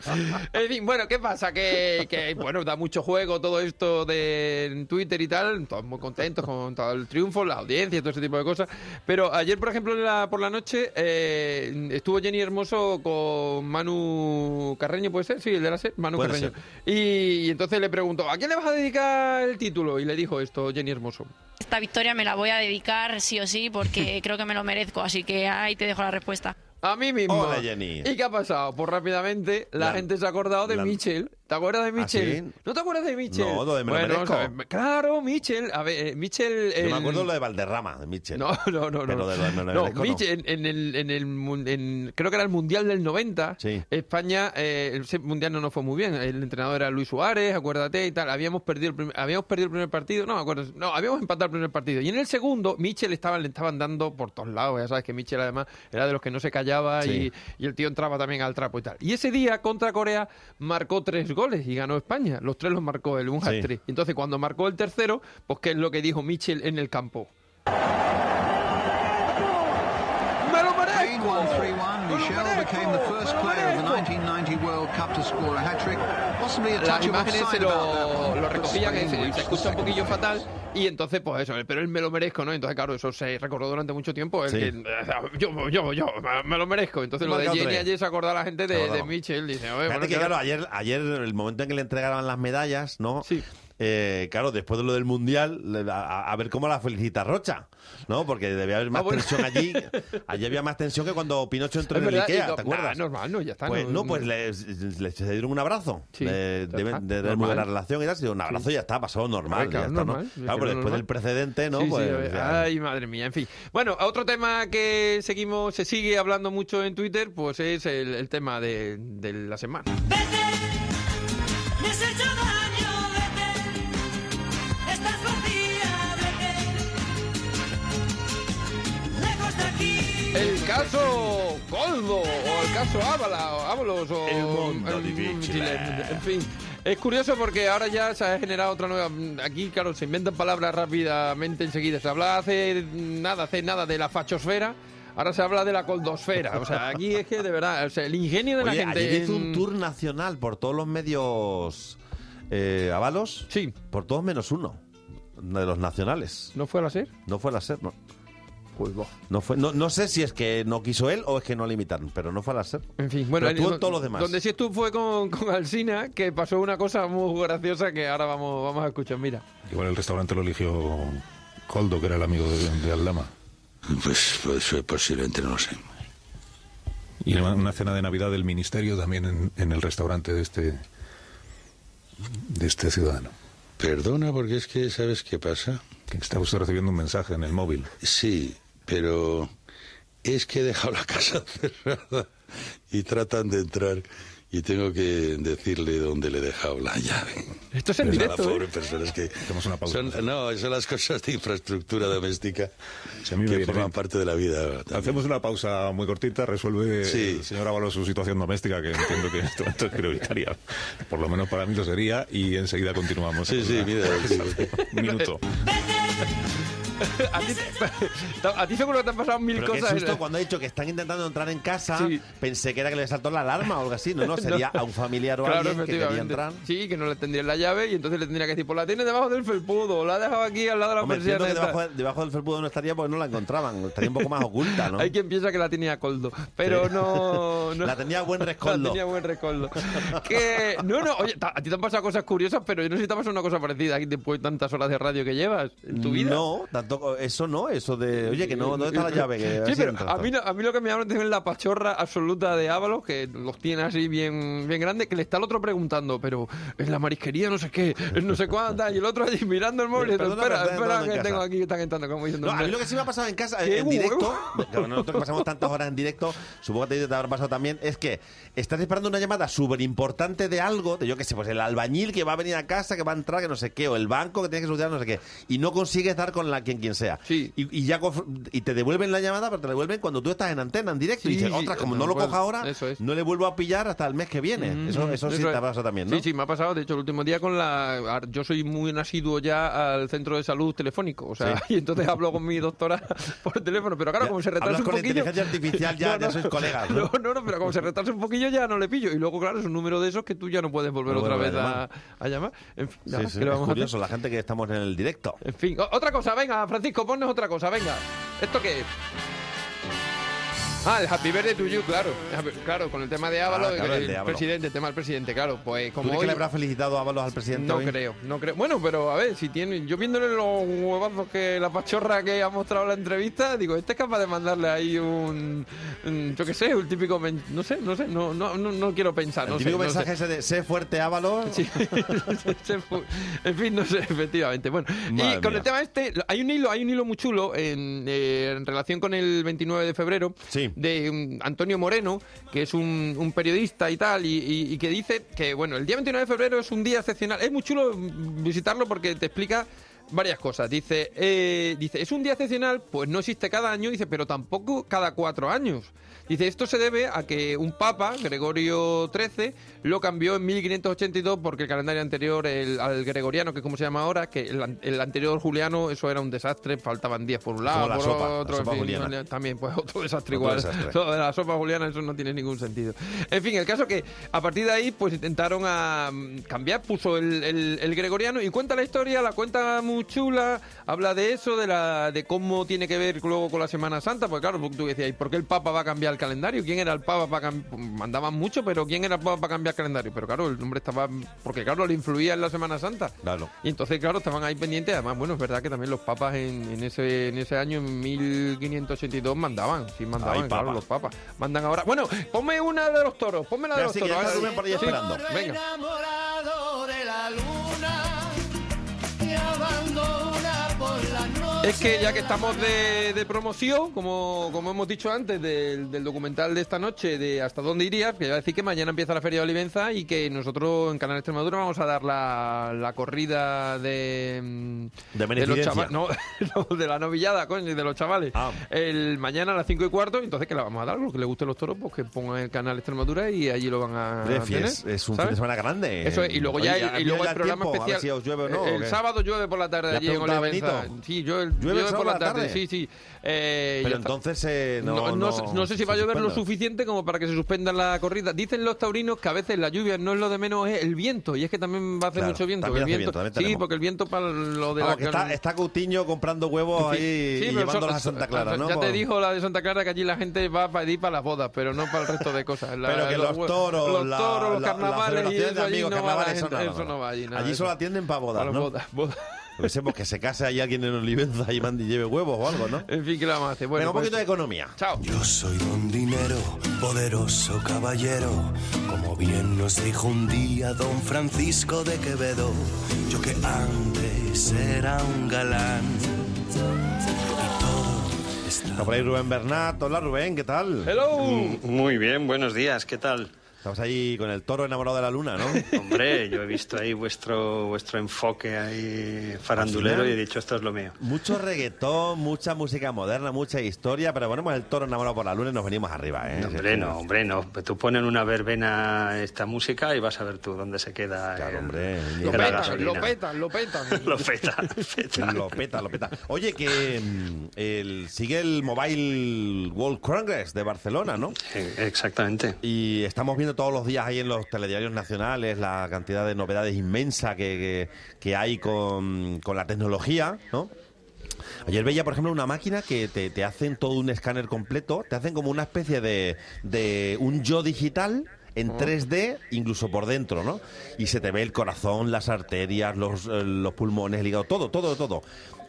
En fin, bueno, ¿qué pasa? Que, que, bueno, da mucho juego todo esto de Twitter y tal, todos muy contentos con todo el triunfo, la audiencia y todo ese tipo de cosas. Pero ayer, por ejemplo, en la- por la noche eh, estuvo Jenny Hermoso con Manu Carreño, ¿puede ser? Sí, el de la SER, Manu
Puede
Carreño. Y, y entonces le preguntó, ¿a quién le vas a dedicar el título? Y le dijo esto, Jenny Hermoso.
Esta victoria me la voy a dedicar sí o sí porque creo que me lo merezco, así que ahí te dejo la respuesta.
A mí mismo.
Hola, Jenny.
¿Y qué ha pasado? Pues rápidamente la,
La-
gente se ha acordado de
la-
Michel. ¿Te acuerdas de Michel?
¿Ah, sí?
¿No te acuerdas de Michel?
No, lo de me
bueno, ver. Claro, Michel. A ver, eh, Michel...
Yo me
el-
acuerdo lo de Valderrama, de Mitchell.
No, no, no.
Pero
no.
de lo de me lo
No,
no.
Michel, en, en el, en el en- creo que era el Mundial del 90,
Sí.
España, eh, ese Mundial no nos fue muy bien. El entrenador era Luis Suárez, acuérdate y tal. Habíamos perdido el primer, habíamos perdido el primer partido, no me acuerdo. No, habíamos empatado el primer partido. Y en el segundo, Michel estaba, le estaban dando por todos lados. Ya sabes que Michel además era de los que no se callaba
Sí.
y, y el tío entraba también al trapo y tal. Y ese día contra Corea marcó tres goles y ganó España. Los tres los marcó él, un
Sí.
hat-trick. Entonces cuando marcó el tercero, pues qué es lo que dijo Michel en el campo.
3-1, 3-1, Michel became the first hat-trick.
Se lo, lo recogían, se, se escucha un poquillo fatal y entonces pues eso, pero él me lo merezco, ¿no? Entonces claro, eso se recordó durante mucho tiempo, el
sí.
que yo, yo, yo, me lo merezco. Entonces lo de Jenny ayer se acordó a la gente de, de Michel, dice, Oye, bueno,
que claro, ayer, ayer el momento en que le entregaban las medallas, ¿no?
Sí.
Eh, claro, después de lo del Mundial, a, a ver cómo la felicita Rocha. ¿No? Porque debía haber más
Ah, bueno.
tensión allí. Allí había más tensión que cuando Pinocho entró en el Ikea,
no-
¿te acuerdas?
nah, normal, no, ya está.
Pues no, pues le, le- se dieron un abrazo.
Sí,
de, de- buena relación y tal. Un abrazo y ya está, pasó normal.
Claro,
ya está, ¿no?
normal, yo
Claro, pero después
normal.
del precedente, ¿no?
Sí, sí,
pues,
ay, madre mía, en fin. Bueno, otro tema que seguimos, se sigue hablando mucho en Twitter, pues es el, el tema de, de la semana.
Me
caso Coldo, o el caso Ábala, o Ábalos, o...
El mundo difícil.
En fin, es curioso porque ahora ya se ha generado otra nueva... Aquí, claro, se inventan palabras rápidamente enseguida. Se habla hace nada, hace nada de la fachosfera, ahora se habla de la coldosfera. O sea, aquí es que de verdad, o sea, el ingenio de la gente...
ayer hizo
en-
un tour nacional por todos los medios eh, avalos.
Sí.
Por todos menos uno. De los nacionales.
¿No fue a la SER?
No fue a la SER, no.
Pues.
No, fue, no, no sé si es que no quiso él o es que no le invitaron, pero no fue a la SER.
En fin, bueno,
todos los demás.
Donde sí estuvo fue con, con Alsina, que pasó una cosa muy graciosa que ahora vamos, vamos a escuchar. Mira.
Igual el restaurante lo eligió Coldo, que era el amigo de, de Aldama.
Pues, pues posiblemente no lo sé.
Y una, una cena de Navidad del Ministerio también en, en el restaurante de este de este ciudadano.
Perdona, porque es que, ¿sabes qué pasa?
Que está usted recibiendo un mensaje en el móvil.
Sí, pero es que he dejado la casa cerrada y tratan de entrar y tengo que decirle dónde le he dejado la llave.
Esto es en
Pues a
directo,
la
¿eh?
pobre persona, es que
una pausa.
son, no, son las cosas de infraestructura doméstica
a me
que forman
bien.
parte de la vida. también.
Hacemos una pausa muy cortita, resuelve
Sí.
el señor Ábalos su situación doméstica, que entiendo que en este momento es prioritaria. Por lo menos para mí lo sería, y enseguida continuamos.
Sí, sí, mira, sí.
Minuto.
a, ti, a ti seguro que te han pasado mil
Pero qué
cosas.
susto cuando ha dicho que están intentando entrar en casa.
Sí.
Pensé que era que le saltó la alarma o algo así. No, no, sería a un familiar o
Claro,
alguien que quería entrar.
Sí, que no le tendría la llave y entonces le tendría que decir, pues la tiene debajo del felpudo, la ha dejado aquí al lado de la
Hombre,
persiana.
entiendo que
esta".
debajo, de- debajo del felpudo no estaría porque no la encontraban. Estaría un poco más oculta, ¿no?
Hay quien piensa que la tenía coldo, pero
Sí.
no, no-
La tenía buen rescoldo.
La tenía buen rescoldo. que, no, no, oye, a ti te han pasado cosas curiosas, pero yo no sé si te ha pasado una cosa parecida aquí después de tantas horas de radio que llevas en tu vida.
No, tanto, eso no, eso de, oye, que no, ¿dónde está la llave? Que
Sí, pero a mí, a mí lo que me atención es la pachorra absoluta de Ábalos, que los tiene así bien, bien grande, que le está el otro preguntando, pero en la marisquería no sé qué, no sé cuánta, y el otro allí mirando el móvil espera,
pero
espera,
entrando en
que
casa".
tengo aquí, que están entrando, como diciendo.
No, a mí lo que sí me ha pasado en casa,
¡Qué
en directo, claro, nosotros que pasamos tantas horas en directo, supongo que te habrá pasado también, es que estás esperando una llamada súper importante de algo, de yo qué sé, pues el albañil que va a venir a casa, que va a entrar, que no sé qué, o el banco que tiene que solucionar no sé qué, y no consigues dar con la quien quien sea. Y, y ya y te devuelven la llamada, pero te la devuelven cuando tú estás en antena, en directo, y
Sí,
dices,
sí,
ostras, como
no,
no lo coja ahora,
es.
no le vuelvo a pillar hasta el mes que viene.
Mm,
eso eso sí
eso
te
es.
ha pasado también, ¿no?
Sí, sí, me ha pasado. De hecho, el último día con la... Yo soy muy asiduo ya al centro de salud telefónico. O sea,
Sí.
y entonces hablo con mi doctora por teléfono. Pero claro,
Ya,
como se retrasa un
con
poquillo...
inteligencia artificial, ya- ya sois colegas, ¿no?
No, no, no, pero como se retrasa un poquillo ya no le pillo. Y luego, claro, es un número de esos que tú ya no puedes volver
No
otra vez
a
a,
llamar.
En fin,
Sí,
nada,
sí,
¿qué le
es curioso, la gente que estamos en el directo.
En fin, otra cosa, venga, Francisco, ponnos otra cosa, venga. ¿Esto qué es? Ah, el Happy Birthday to you, claro. Claro, con el tema de
Ah, claro, el
el,
de Ábalos.
presidente, el tema del presidente, claro. Pues
¿Tú
como
crees
hoy...
que le habrá felicitado Ábalos al presidente
No
hoy?
creo, no creo. Bueno, pero a ver, si tiene. Yo viéndole los huevazos que la pachorra que ha mostrado en la entrevista, digo, este es capaz de mandarle ahí un. un- yo qué sé, un típico. No sé, no sé, no, no, no, no quiero pensar.
El
no sé,
típico
no
mensaje
sé.
ese de sé fuerte Ábalos.
Sí. En fin, no sé, efectivamente. Bueno, y con
mía.
el tema este, hay un hilo, hay un hilo muy chulo en, eh, en relación con el 29 de febrero de um, Antonio Moreno, que es un, un periodista y tal, y, y- que dice que, bueno, el día 29 de febrero es un día excepcional. Es muy chulo mm, visitarlo porque te explica varias cosas. Dice, eh, dice, es un día excepcional, pues no existe cada año, dice, pero tampoco cada cuatro años. Dice, esto se debe a que un papa, Gregorio XIII, lo cambió en 1582 porque el calendario anterior, el, al gregoriano, que es como se llama ahora, que el, el anterior juliano, eso era un desastre, faltaban días por un lado,
Como la
por
la
otro, en fin, no, también, pues otro desastre
Otro
igual.
desastre.
De la sopa juliana, eso no tiene ningún sentido. En fin, el caso que a partir de ahí, pues intentaron a, mm, cambiar, puso el, el- el gregoriano y cuenta la historia, la cuenta muy chula, habla de eso, de la de cómo tiene que ver luego con la Semana Santa, porque claro, tú decías, ¿y por qué el Papa va a cambiar el calendario? ¿Quién era el Papa para cambiar? Mandaban mucho, pero ¿quién era el Papa para cambiar el calendario? Pero claro, el hombre estaba, porque claro, le influía en la Semana Santa.
Claro.
Y entonces, claro, estaban ahí pendientes. Además, bueno, es verdad que también los papas en, en ese, en ese año, en 1582, mandaban. Sí, mandaban,
Ay,
claro,
papa.
los papas. Mandan ahora. Bueno, ponme una de los toros. Ponme la de los
sí, que
toros. Sí.
esperando.
Venga.
enamorado de la luna noche
Es que ya que estamos de, de promoción, como, como hemos dicho antes, del, del documental de esta noche, de Hasta dónde irías, que ya decir que mañana empieza la Feria de Olivenza y que nosotros en Canal Extremadura vamos a dar la, la corrida de, mm,
De
los
beneficencia.
chavales. No, no, de la novillada, coño, de los chavales.
Ah.
El mañana a las 5 y cuarto, entonces que la vamos a dar, los que les gusten los toros, pues que pongan el Canal Extremadura y allí lo van a
Hombre,
tener.
es, es un
¿sabes?
fin de semana grande.
Eso es, y luego
Oye,
ya, y luego el programa
tiempo, a
especial.
si os llueve o no,
el sábado llueve por la tarde
¿Le has
allí en
a
Olivenza.
Benito?
Sí, yo,
¿Llueve
por la tarde,
tarde?
sí, sí. Eh,
Pero entonces eh, no,
No, no,
no,
sé- si va a llover lo suficiente como para que se suspenda la corrida. Dicen los taurinos que a veces la lluvia no es lo de menos, es el viento. Y es que también va a hacer
Claro,
mucho viento. el viento sí, porque el viento para lo de
Vamos,
la
que está, está Coutinho comprando huevos ahí
Sí,
y llevándolos a Santa Clara, ¿no?
Ya te dijo la de Santa Clara que allí la gente va para ir para las bodas, pero no para el resto de cosas. La-
Pero que los toros,
los,
la-
toros, los carnavales y eso allí no va allí.
solo atienden para bodas,
Para
¿no?
bodas.
Yo sé, pues que se case ahí alguien en Olivenza y mande y lleve huevos o algo, ¿no?
En fin, ¿qué le vamos a hacer? Bueno,
Venga, un
pues-
poquito de economía.
Chao.
Yo soy don dinero, poderoso caballero, como bien nos dijo un día don Francisco de Quevedo, yo que antes era un galán.
Está por ahí Rubén Bernat. Hola Rubén, ¿qué tal?
Hello.
Muy bien, buenos días, ¿qué tal?
Estamos ahí con el toro enamorado de la luna, ¿no?
Hombre, yo he visto ahí vuestro vuestro enfoque ahí farandulero y he dicho esto es lo mío.
Mucho reggaetón, mucha música moderna, mucha historia, pero ponemos el toro enamorado por la luna y nos venimos arriba, ¿eh?
No, hombre, no, hombre, no. Tú pones en una verbena esta música y vas a ver tú dónde se queda el-
hombre,
Lo petan, lo petan, lo petan.
Lo peta, peta.
Lo peta, lo peta. Oye, que mm, el, sigue el Mobile World Congress de Barcelona, ¿no?
Exactamente.
Y estamos viendo todos los días ahí en los telediarios nacionales la cantidad de novedades inmensa que, que- que hay con, con la tecnología, ¿no? Ayer veía, por ejemplo, una máquina que te, te hacen todo un escáner completo, te hacen como una especie de, de un yo digital en
Oh.
3D, incluso por dentro, ¿no? Y se te ve el corazón, las arterias, los, eh, los pulmones, el hígado, todo, todo, todo.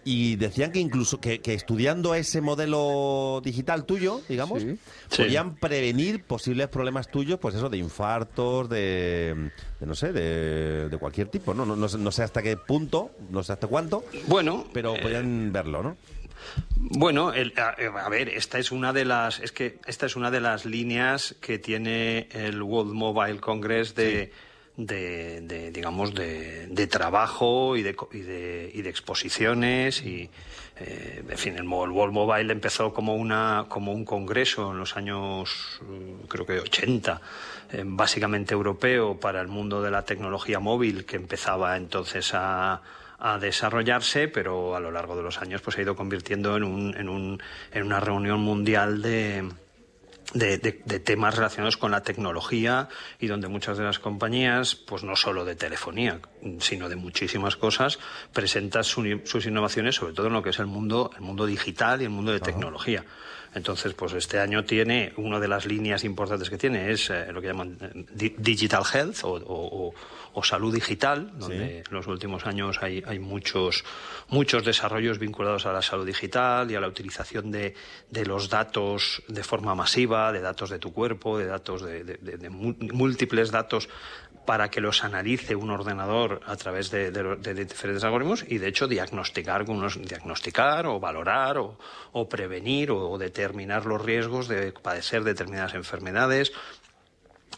Y decían que incluso que, que estudiando ese modelo digital tuyo, digamos,
Sí.
podían prevenir posibles problemas tuyos, pues eso, de infartos, de, de no sé, de, de cualquier tipo, ¿no? No, no sé- no sé hasta qué punto, no sé hasta cuánto,
Bueno,
pero podían verlo, ¿no?
Bueno, el- a, a ver, esta es una de las es que esta es una de las líneas que tiene el World Mobile Congress de de, digamos de, de trabajo y de, y de y de exposiciones y eh, en fin el World Mobile empezó como una como un congreso en los años mm, creo que 80 eh, básicamente europeo para el mundo de la tecnología móvil que empezaba entonces a a desarrollarse, pero a lo largo de los años pues se ha ido convirtiendo en, un, en, un, en una reunión mundial de, de, de- de temas relacionados con la tecnología y donde muchas de las compañías, pues no solo de telefonía, sino de muchísimas cosas, presentan su- sus innovaciones, sobre todo en lo que es el mundo, el mundo digital y el mundo de tecnología. Entonces, pues este año tiene, una de las líneas importantes que tiene es eh, lo que llaman eh, di- Digital Health o, o- o- o salud digital, donde en los últimos años hay, hay muchos, muchos desarrollos vinculados a la salud digital y a la utilización de, de los datos de forma masiva, de datos de tu cuerpo, de datos de, de- múltiples datos para que los analice un ordenador a través de, de diferentes algoritmos y de hecho diagnosticar unos diagnosticar o valorar o, o prevenir o, o determinar los riesgos de padecer determinadas enfermedades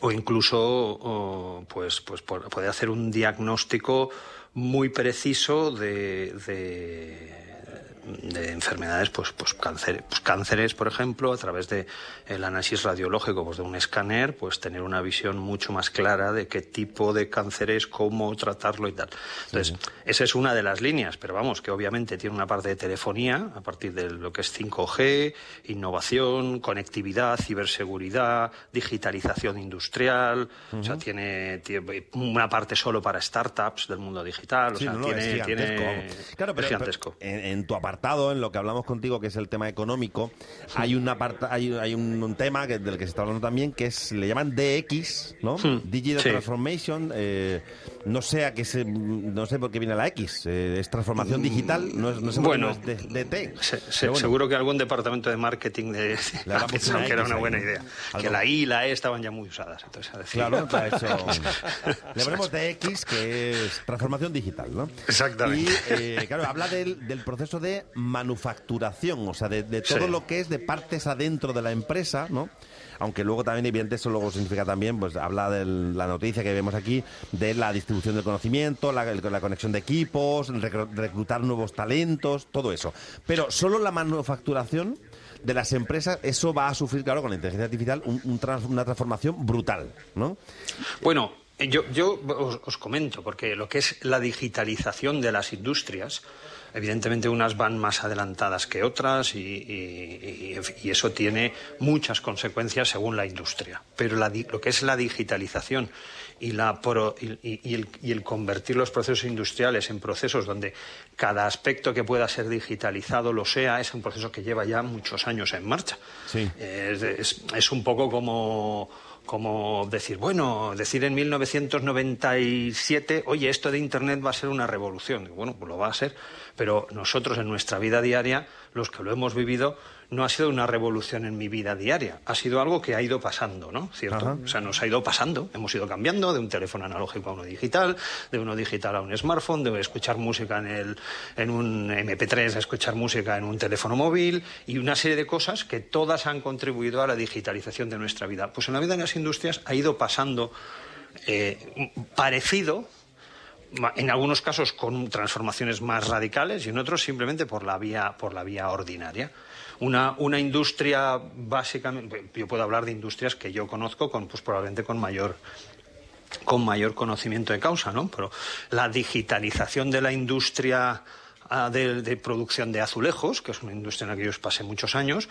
o incluso o, pues pues poder hacer un diagnóstico muy preciso de, de, de enfermedades pues pues cáncer pues cánceres por ejemplo a través de el análisis radiológico pues de un escáner pues tener una visión mucho más clara de qué tipo de cáncer es cómo tratarlo y tal entonces esa es una de las líneas pero vamos que obviamente tiene una parte de telefonía a partir de lo que es 5G innovación conectividad ciberseguridad digitalización industrial o sea tiene, tiene una parte solo para startups del mundo digital o
Sí,
sea
no, no, es
tiene,
gigantesco,
tiene-.
Claro,
es
pero,
gigantesco.
pero en, en tu apartado, en lo que hablamos contigo, que es el tema económico, hay una parte, hay, hay un, un tema que- del que se está hablando también, que es le llaman DX, ¿no? Digital
sí.
Transformation, eh, no sé a qué se, no sé por qué viene la X. Eh, es transformación digital, no, es, no sé por qué
Bueno,
no es de, de T.
Se- se-
Pero bueno.
Seguro que algún departamento de marketing de,
Le
ha pensado que era una buena idea.
Algo.
Que la I y la E estaban ya muy usadas. Entonces, a decir-
Claro, para eso. Le ponemos de X, que es transformación digital, ¿no?
Exactamente.
Y, eh, claro, habla del, del proceso de manufacturación, o sea, de, de todo
Sí.
lo que es de partes adentro de la empresa, ¿no? Aunque luego también, evidentemente, eso luego significa también, pues habla de la noticia que vemos aquí, de la distribución del conocimiento, la, conexión de equipos, reclutar nuevos talentos, todo eso. Pero solo la manufacturación de las empresas, eso va a sufrir, claro, con la inteligencia artificial, un- un una transformación brutal, ¿no?
Bueno, yo, yo os comento, porque lo que es la digitalización de las industrias, evidentemente unas van más adelantadas que otras y, y- y- y eso tiene muchas consecuencias según la industria. Pero la lo que es la digitalización y, la pro- y- y- y el, y el convertir los procesos industriales en procesos donde cada aspecto que pueda ser digitalizado lo sea, es un proceso que lleva ya muchos años en marcha.
Sí.
Es, es- es un poco como, como decir, bueno, decir en 1997, oye, esto de Internet va a ser una revolución. Bueno, pues lo va a ser, pero nosotros en nuestra vida diaria, los que lo hemos vivido, no ha sido una revolución en mi vida diaria, ha sido algo que ha ido pasando, ¿no? ¿Cierto?
Ajá.
O sea, nos ha ido pasando, hemos ido cambiando de un teléfono analógico a uno digital, de uno digital a un smartphone, de escuchar música en, el, en un MP3 a escuchar música en un teléfono móvil y una serie de cosas que todas han contribuido a la digitalización de nuestra vida. Pues en la vida de las industrias ha ido pasando eh, parecido, en algunos casos con transformaciones más radicales y en otros simplemente por la vía, por la vía ordinaria. Una, una industria básicamente, yo puedo hablar de industrias que yo conozco con, pues probablemente con mayor con mayor conocimiento de causa, ¿no? Pero la digitalización de la industria ah, de, de producción de azulejos, que es una industria en la que yo pasé muchos años,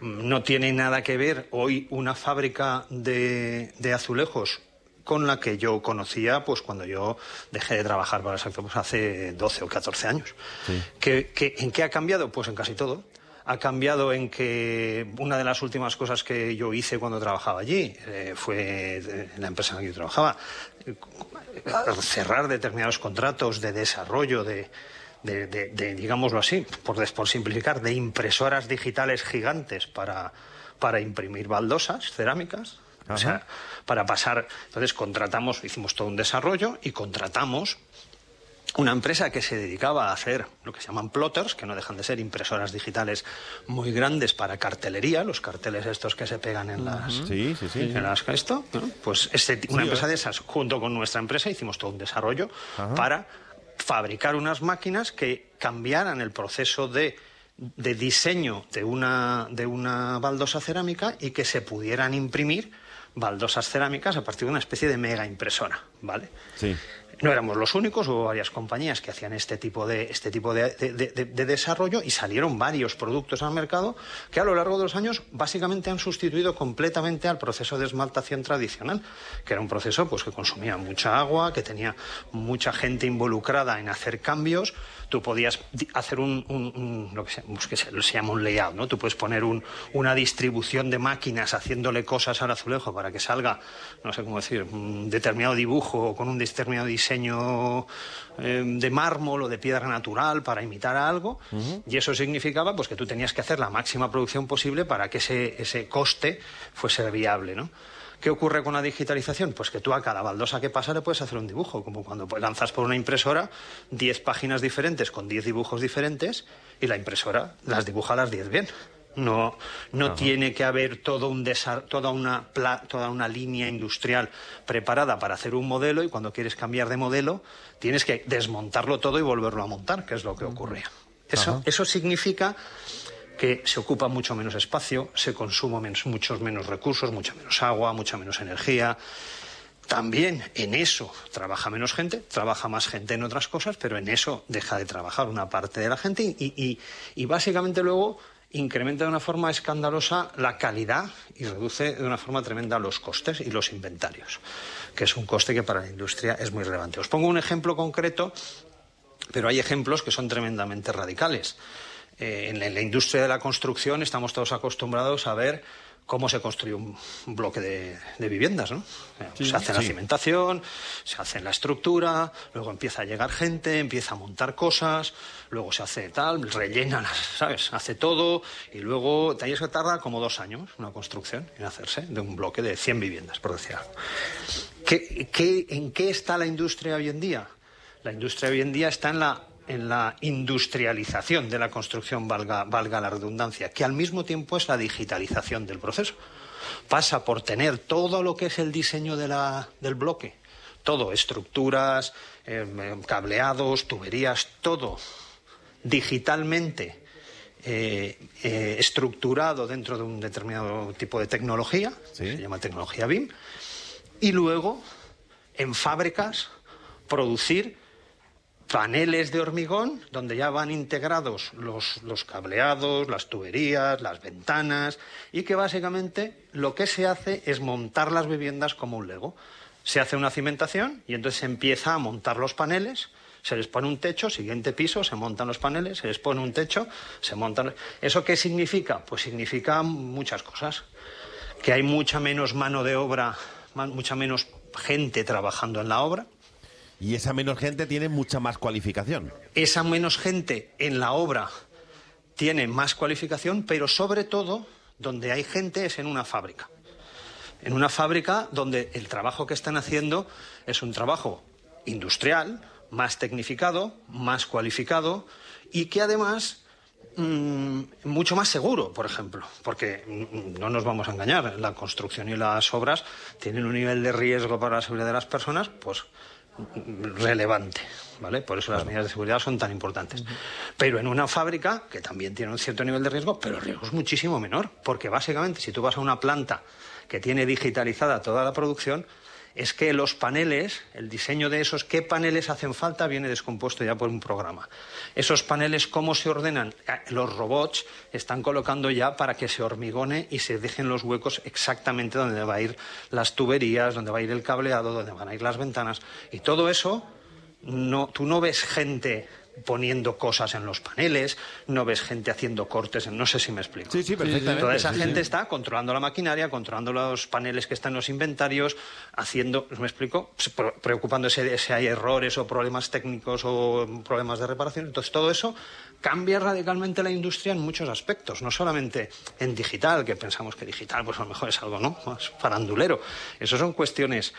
mm, no tiene nada que ver hoy una fábrica de, de azulejos con la que yo conocía pues cuando yo dejé de trabajar para el sector pues, hace 12 o 14 años. ¿Qué- qué- en qué ha cambiado? Pues en casi todo. Ha cambiado en que una de las últimas cosas que yo hice cuando trabajaba allí eh, fue de- en la empresa en la que yo trabajaba eh, cerrar determinados contratos de desarrollo de, de- de- de, digámoslo así, por, por simplificar, de impresoras digitales gigantes para, para imprimir baldosas cerámicas. O sea, para pasar. Entonces contratamos, hicimos todo un desarrollo y contratamos una empresa que se dedicaba a hacer lo que se llaman plotters, que no dejan de ser impresoras digitales muy grandes para cartelería, los carteles estos que se pegan en las...
Sí, sí, sí.
en las- esto, ¿no? Pues este, una
Sí,
empresa
¿eh?
de esas, junto con nuestra empresa, hicimos todo un desarrollo para fabricar unas máquinas que cambiaran el proceso de, de diseño de una, de una baldosa cerámica y que se pudieran imprimir baldosas cerámicas a partir de una especie de mega impresora, ¿vale?
Sí.
No éramos los únicos, hubo varias compañías que hacían este tipo de, este tipo de, de- de- de- de desarrollo y salieron varios productos al mercado que a lo largo de los años básicamente han sustituido completamente al proceso de esmaltación tradicional, que era un proceso pues, que consumía mucha agua, que tenía mucha gente involucrada en hacer cambios. Tú podías hacer un, un- un- lo que, se, pues, que se, se llama un layout, ¿no? Tú puedes poner un- una distribución de máquinas haciéndole cosas al azulejo para que salga, no sé cómo decir, un determinado dibujo o con un determinado diseño eh, de mármol o de piedra natural para imitar a algo. Y eso significaba pues, que tú tenías que hacer la máxima producción posible para que ese, ese coste fuese viable, ¿no? ¿Qué ocurre con la digitalización? Pues que tú a cada baldosa que pasa le puedes hacer un dibujo, como cuando pues, lanzas por una impresora 10 páginas diferentes con 10 dibujos diferentes y la impresora las dibuja las 10 bien. No, no tiene que haber todo un toda, una pla- toda una línea industrial preparada para hacer un modelo y cuando quieres cambiar de modelo tienes que desmontarlo todo y volverlo a montar, que es lo que ocurría. Eso,
Ajá.
eso significa que se ocupa mucho menos espacio, se consume menos- muchos menos recursos, mucha menos agua, mucha menos energía. También en eso trabaja menos gente, trabaja más gente en otras cosas, pero en eso deja de trabajar una parte de la gente y básicamente luego incrementa de una forma escandalosa la calidad y reduce de una forma tremenda los costes y los inventarios, que es un coste que para la industria es muy relevante. Os pongo un ejemplo concreto pero hay ejemplos que son tremendamente radicales. Eh, en la- en la industria de la construcción estamos todos acostumbrados a ver cómo se construye un bloque de, de viviendas, ¿no? Eh,
Sí.
se hace la
Sí.
cimentación, se hace la estructura, luego empieza a llegar gente, empieza a montar cosas, luego se hace tal, rellena, las- ¿sabes? Hace todo y luego ahí se tarda como dos años una construcción en hacerse de un bloque de 100 viviendas, por decir algo. ¿Qué- qué- en qué está la industria hoy en día? La industria hoy en día está en la, en la industrialización de la construcción, valga, valga la redundancia, que al mismo tiempo es la digitalización del proceso. Pasa por tener todo lo que es el diseño de la- del bloque, todo, estructuras, em, em, cableados, tuberías, todo digitalmente eh, eh, estructurado dentro de un determinado tipo de tecnología, se llama tecnología BIM, y luego en fábricas producir paneles de hormigón donde ya van integrados los, los cableados, las tuberías, las ventanas y que básicamente lo que se hace es montar las viviendas como un Lego. Se hace una cimentación y entonces se empieza a montar los paneles, se les pone un techo, siguiente piso, se montan los paneles, se les pone un techo, se montan... ¿Eso qué significa? Pues significa muchas cosas. Que hay mucha menos mano de obra, mucha menos gente trabajando en la obra,
Y esa menos gente tiene mucha más cualificación.
esa menos gente en la obra tiene más cualificación, pero sobre todo donde hay gente es en una fábrica. En una fábrica donde el trabajo que están haciendo es un trabajo industrial, más tecnificado, más cualificado y que además mm, mucho más seguro, por ejemplo, porque mm, no nos vamos a engañar, la construcción y las obras tienen un nivel de riesgo para la seguridad de las personas, pues relevante, ¿vale? Por eso las medidas de seguridad son tan importantes. Pero en una fábrica, que también tiene un cierto nivel de riesgo, pero el riesgo es muchísimo menor, porque básicamente si tú vas a una planta que tiene digitalizada toda la producción, es que los paneles, el diseño de esos, qué paneles hacen falta, viene descompuesto ya por un programa. Esos paneles, ¿cómo se ordenan? Eh, Los robots están colocando ya para que se hormigone y se dejen los huecos exactamente donde va a ir las tuberías, donde va a ir el cableado, donde van a ir las ventanas. Y todo eso, tú no ves gente poniendo cosas en los paneles, no ves gente haciendo cortes, en- no sé si me explico.
Sí, sí, perfectamente,
Toda esa
sí,
gente
sí.
está controlando la maquinaria, controlando los paneles que están en los inventarios, haciendo, ¿me explico? Preocupándose de si hay errores o problemas técnicos o problemas de reparación. Entonces, todo eso cambia radicalmente la industria en muchos aspectos, no solamente en digital, que pensamos que digital, pues a lo mejor es algo, ¿no? Más farandulero. Eso son cuestiones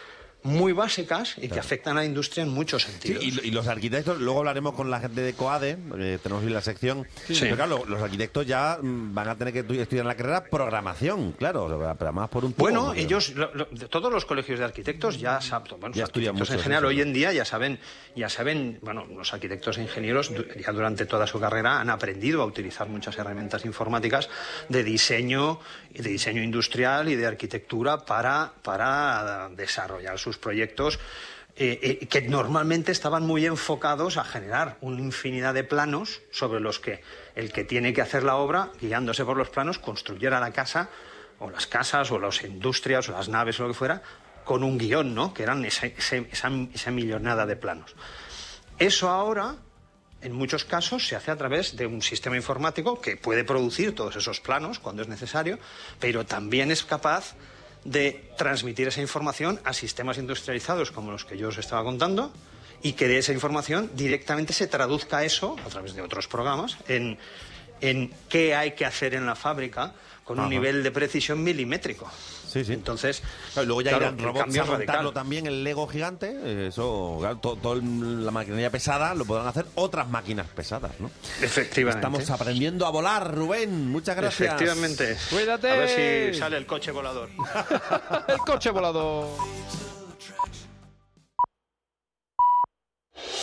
muy básicas y que afectan a la industria en muchos
Sí,
sentidos.
y, y los arquitectos, luego hablaremos con la gente de COADE, eh, tenemos hoy la sección.
Sí.
Pero claro, los arquitectos ya mm, van a tener que estu- estudiar en la carrera programación, claro, pero por un tubo,
Bueno, ellos, lo- lo- de todos los colegios de arquitectos ya saben, bueno,
Ya
los
estudian
arquitectos en
mucho
general hoy en día ya saben, ya saben, bueno, los arquitectos e ingenieros ya durante toda su carrera han aprendido a utilizar muchas herramientas informáticas de diseño, y de diseño industrial y de arquitectura para, para desarrollar sus proyectos. eh, eh, que normalmente estaban muy enfocados a generar una infinidad de planos sobre los que el que tiene que hacer la obra, guiándose por los planos, construyera la casa o las casas o las industrias o las naves o lo que fuera con un guion, ¿no? Que eran esa millonada de planos. Eso ahora, en muchos casos, se hace a través de un sistema informático que puede producir todos esos planos cuando es necesario, pero también es capaz de transmitir esa información a sistemas industrializados como los que yo os estaba contando y que de esa información directamente se traduzca eso, a través de otros programas, en, en qué hay que hacer en la fábrica con un nivel de precisión milimétrico.
Sí, sí.
Entonces,
Claro, luego ya
claro,
irán robots a montarlo también el Lego gigante. eh, Eso, claro, to- toda la maquinaria pesada lo podrán hacer otras máquinas pesadas, ¿no?
Efectivamente.
Estamos aprendiendo a volar, Rubén. Muchas gracias.
Efectivamente.
Cuídate.
A ver si sale el coche volador.
El coche volador.